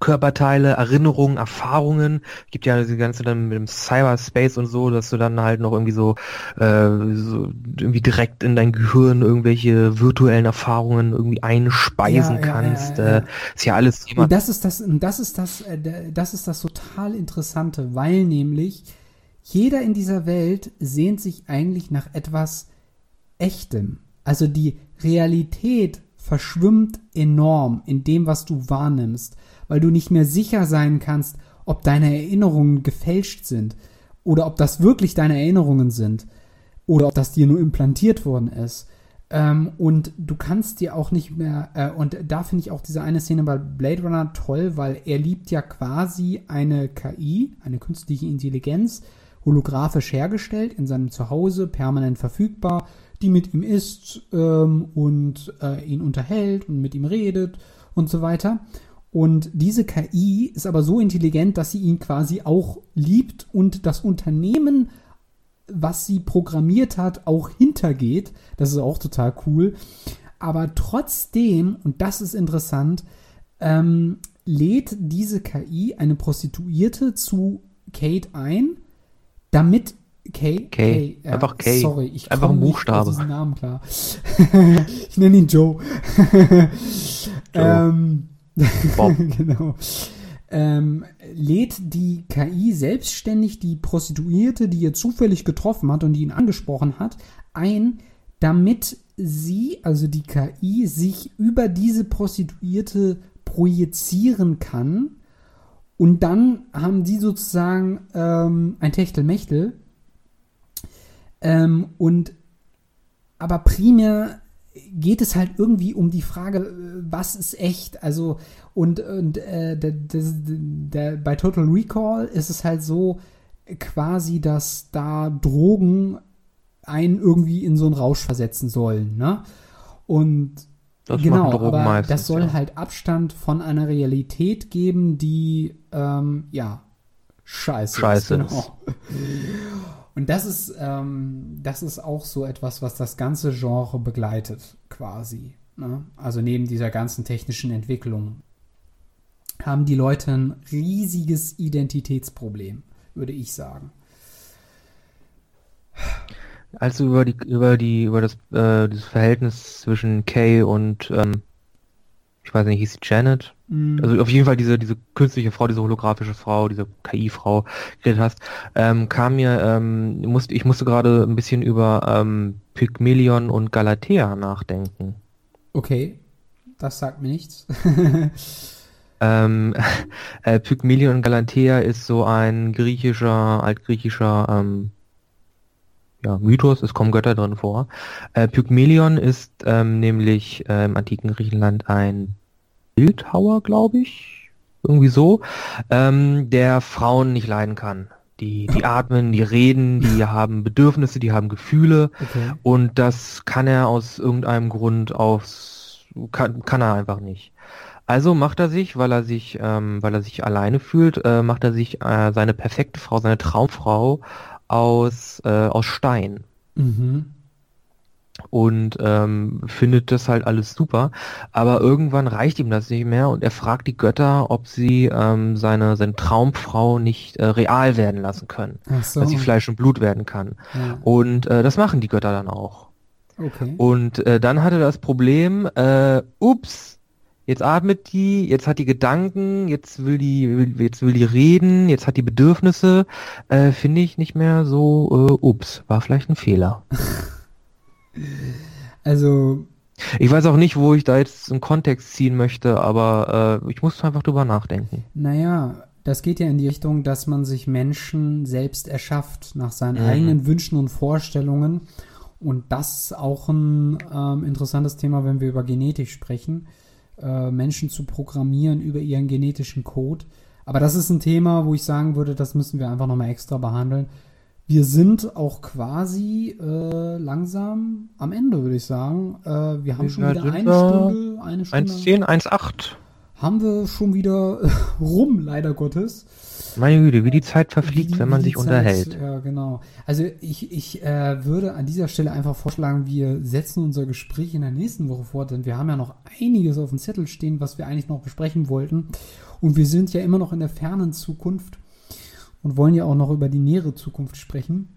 Körperteile, Erinnerungen, Erfahrungen. Gibt ja diese ganze dann mit dem Cyberspace und so, dass du dann halt noch irgendwie so, äh, so irgendwie direkt in dein Gehirn irgendwelche virtuellen Erfahrungen irgendwie einspeisen ja, kannst. Ja, ja, äh, ist ja alles Thema. Und das ist das, das ist das, äh, das ist das total Interessante, weil nämlich jeder in dieser Welt sehnt sich eigentlich nach etwas Echtem. Also die Realität verschwimmt enorm in dem, was du wahrnimmst weil du nicht mehr sicher sein kannst, ob deine Erinnerungen gefälscht sind oder ob das wirklich deine Erinnerungen sind oder ob das dir nur implantiert worden ist. Ähm, und du kannst dir auch nicht mehr, äh, und da finde ich auch diese eine Szene bei Blade Runner toll, weil er liebt ja quasi eine KI, eine künstliche Intelligenz, holographisch hergestellt, in seinem Zuhause, permanent verfügbar, die mit ihm ist ähm, und äh, ihn unterhält und mit ihm redet und so weiter. Und diese KI ist aber so intelligent, dass sie ihn quasi auch liebt und das Unternehmen, was sie programmiert hat, auch hintergeht. Das ist auch total cool. Aber trotzdem, und das ist interessant, ähm, lädt diese KI eine Prostituierte zu Kate ein, damit Kay, Kay, Kay einfach Kay. Sorry, ich einfach ein Buchstabe. diesen Namen klar. [LAUGHS] ich nenne ihn Joe. [LAUGHS] Joe. ähm, [LAUGHS] Bob. genau. Ähm, lädt die KI selbstständig die Prostituierte, die ihr zufällig getroffen hat und die ihn angesprochen hat, ein, damit sie, also die KI, sich über diese Prostituierte projizieren kann. Und dann haben die sozusagen ähm, ein Techtelmechtel. Ähm, und aber primär geht es halt irgendwie um die Frage, äh, was ist echt? Also, und, und äh, der, der, bei Total Recall ist es halt so quasi, dass da Drogen einen irgendwie in so einen Rausch versetzen sollen, ne? Und das genau, aber meistens, das soll ja. halt Abstand von einer Realität geben, die ähm, ja scheiße, scheiße ist. Genau. [LAUGHS] Und das ist, ähm, das ist auch so etwas, was das ganze Genre begleitet, quasi. Ne? Also neben dieser ganzen technischen Entwicklung haben die Leute ein riesiges Identitätsproblem, würde ich sagen. Also über die über die über das äh, das Verhältnis zwischen Kay und ähm, ich weiß nicht, hieß sie Janet? Mhm. Also auf jeden Fall diese, diese künstliche Frau, diese holographische Frau, diese KI-Frau geredet hast, ähm, kam mir, ähm, musste, ich musste gerade ein bisschen über ähm, Pygmalion und Galatea nachdenken. Okay, das sagt mir nichts. [LAUGHS] [LAUGHS] ähm, äh, Pygmalion und Galatea ist so ein griechischer, altgriechischer ähm, ja, Mythos, es kommen Götter drin vor. Äh, Pygmalion ist ähm, nämlich äh, im antiken Griechenland ein Bildhauer, glaube ich, irgendwie so, ähm, der Frauen nicht leiden kann. Die, die atmen, die reden, die [LAUGHS] haben Bedürfnisse, die haben Gefühle okay. und das kann er aus irgendeinem Grund aus kann, kann er einfach nicht. Also macht er sich, weil er sich, ähm, weil er sich alleine fühlt, äh, macht er sich äh, seine perfekte Frau, seine Traumfrau aus, äh, aus Stein. Mhm. Und ähm, findet das halt alles super. Aber irgendwann reicht ihm das nicht mehr und er fragt die Götter, ob sie ähm, seine, seine Traumfrau nicht äh, real werden lassen können. So. Dass sie Fleisch und Blut werden kann. Ja. Und äh, das machen die Götter dann auch. Okay. Und äh, dann hatte das Problem, äh, ups, Jetzt atmet die, jetzt hat die Gedanken, jetzt will die, jetzt will die reden, jetzt hat die Bedürfnisse. Äh, Finde ich nicht mehr so, äh, ups, war vielleicht ein Fehler. [LAUGHS] Also. Ich weiß auch nicht, wo ich da jetzt einen Kontext ziehen möchte, aber äh, ich muss einfach drüber nachdenken. Naja, das geht ja in die Richtung, dass man sich Menschen selbst erschafft nach seinen mhm. eigenen Wünschen und Vorstellungen. Und das ist auch ein ähm, interessantes Thema, wenn wir über Genetik sprechen. Äh, Menschen zu programmieren über ihren genetischen Code. Aber das ist ein Thema, wo ich sagen würde, das müssen wir einfach nochmal extra behandeln. Wir sind auch quasi äh, langsam am Ende, würde ich sagen. Äh, wir haben schon wieder eine Stunde, eine Stunde. 1,10, 1,8. Haben wir schon wieder [LAUGHS] rum, leider Gottes. Meine Güte, wie die Zeit verfliegt, wenn man sich Zeit, unterhält. Ja, genau. Also ich, ich äh, würde an dieser Stelle einfach vorschlagen, wir setzen unser Gespräch in der nächsten Woche fort, denn wir haben ja noch einiges auf dem Zettel stehen, was wir eigentlich noch besprechen wollten. Und wir sind ja immer noch in der fernen Zukunft und wollen ja auch noch über die nähere Zukunft sprechen.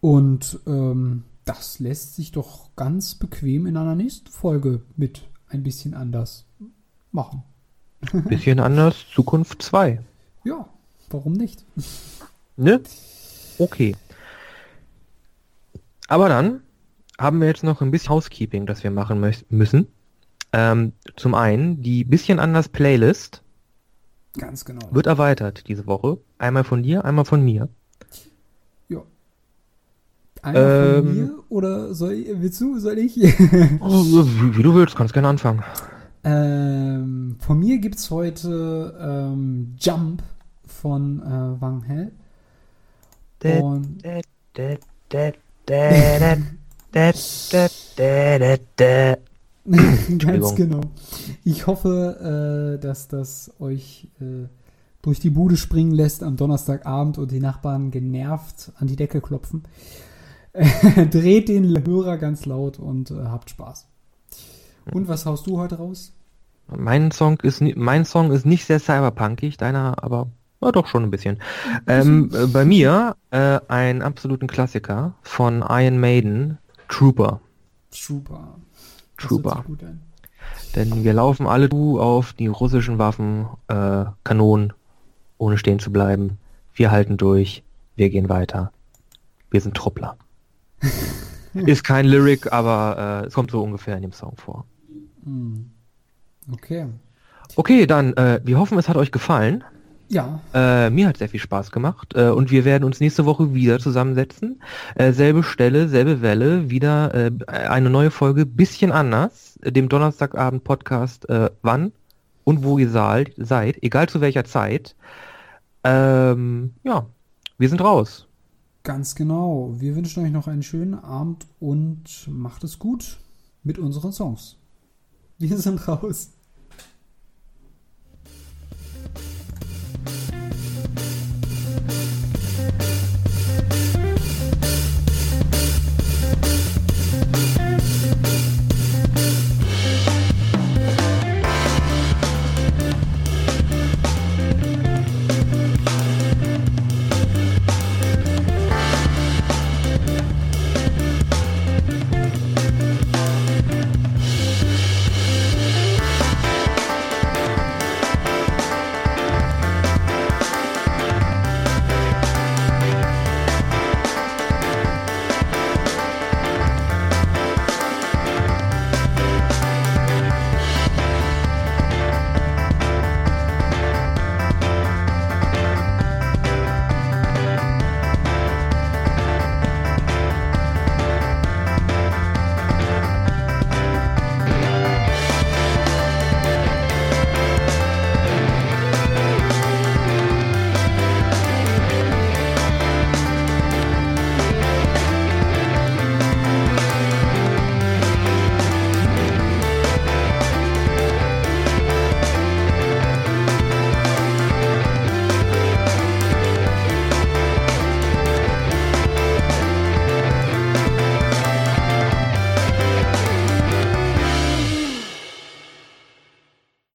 Und ähm, das lässt sich doch ganz bequem in einer nächsten Folge mit ein bisschen anders machen. Bisschen anders, Zukunft 2. Ja, warum nicht? Ne? Okay. Aber dann haben wir jetzt noch ein bisschen Housekeeping, das wir machen müssen. Ähm, zum einen die bisschen anders Playlist. Ganz genau. Wird erweitert diese Woche. Einmal von dir, einmal von mir. Ja. Einmal ähm, von mir oder soll ich, willst du, soll ich? [LAUGHS] Oh, wie, wie, du willst, kannst gerne anfangen. Ähm, von mir gibt es heute ähm, Jump von äh, Wang Hell. Und Ganz genau. Ich hoffe, äh, dass das euch äh, durch die Bude springen lässt am Donnerstagabend und die Nachbarn genervt an die Decke klopfen. Dreht den Hörer ganz laut und äh, habt Spaß. Und was haust du heute raus? Mein Song ist mein Song ist nicht sehr cyberpunkig, deiner aber ja, doch schon ein bisschen. Ähm, äh, bei mir äh, einen absoluten Klassiker von Iron Maiden, Trooper. Trooper. Trooper. Denn wir laufen alle auf die russischen Waffen, äh, Kanonen, ohne stehen zu bleiben. Wir halten durch, wir gehen weiter. Wir sind Truppler. [LAUGHS] Ist kein Lyric, aber äh, es kommt so ungefähr in dem Song vor. Hm. Okay. Okay, dann, äh, wir hoffen, es hat euch gefallen. Ja. Äh, mir hat sehr viel Spaß gemacht äh, und wir werden uns nächste Woche wieder zusammensetzen. Äh, selbe Stelle, selbe Welle, wieder äh, eine neue Folge, bisschen anders, dem Donnerstagabend-Podcast, äh, wann und wo ihr seid, seid, egal zu welcher Zeit. Ähm, ja, wir sind raus. Ganz genau. Wir wünschen euch noch einen schönen Abend und macht es gut mit unseren Songs. Wir sind raus.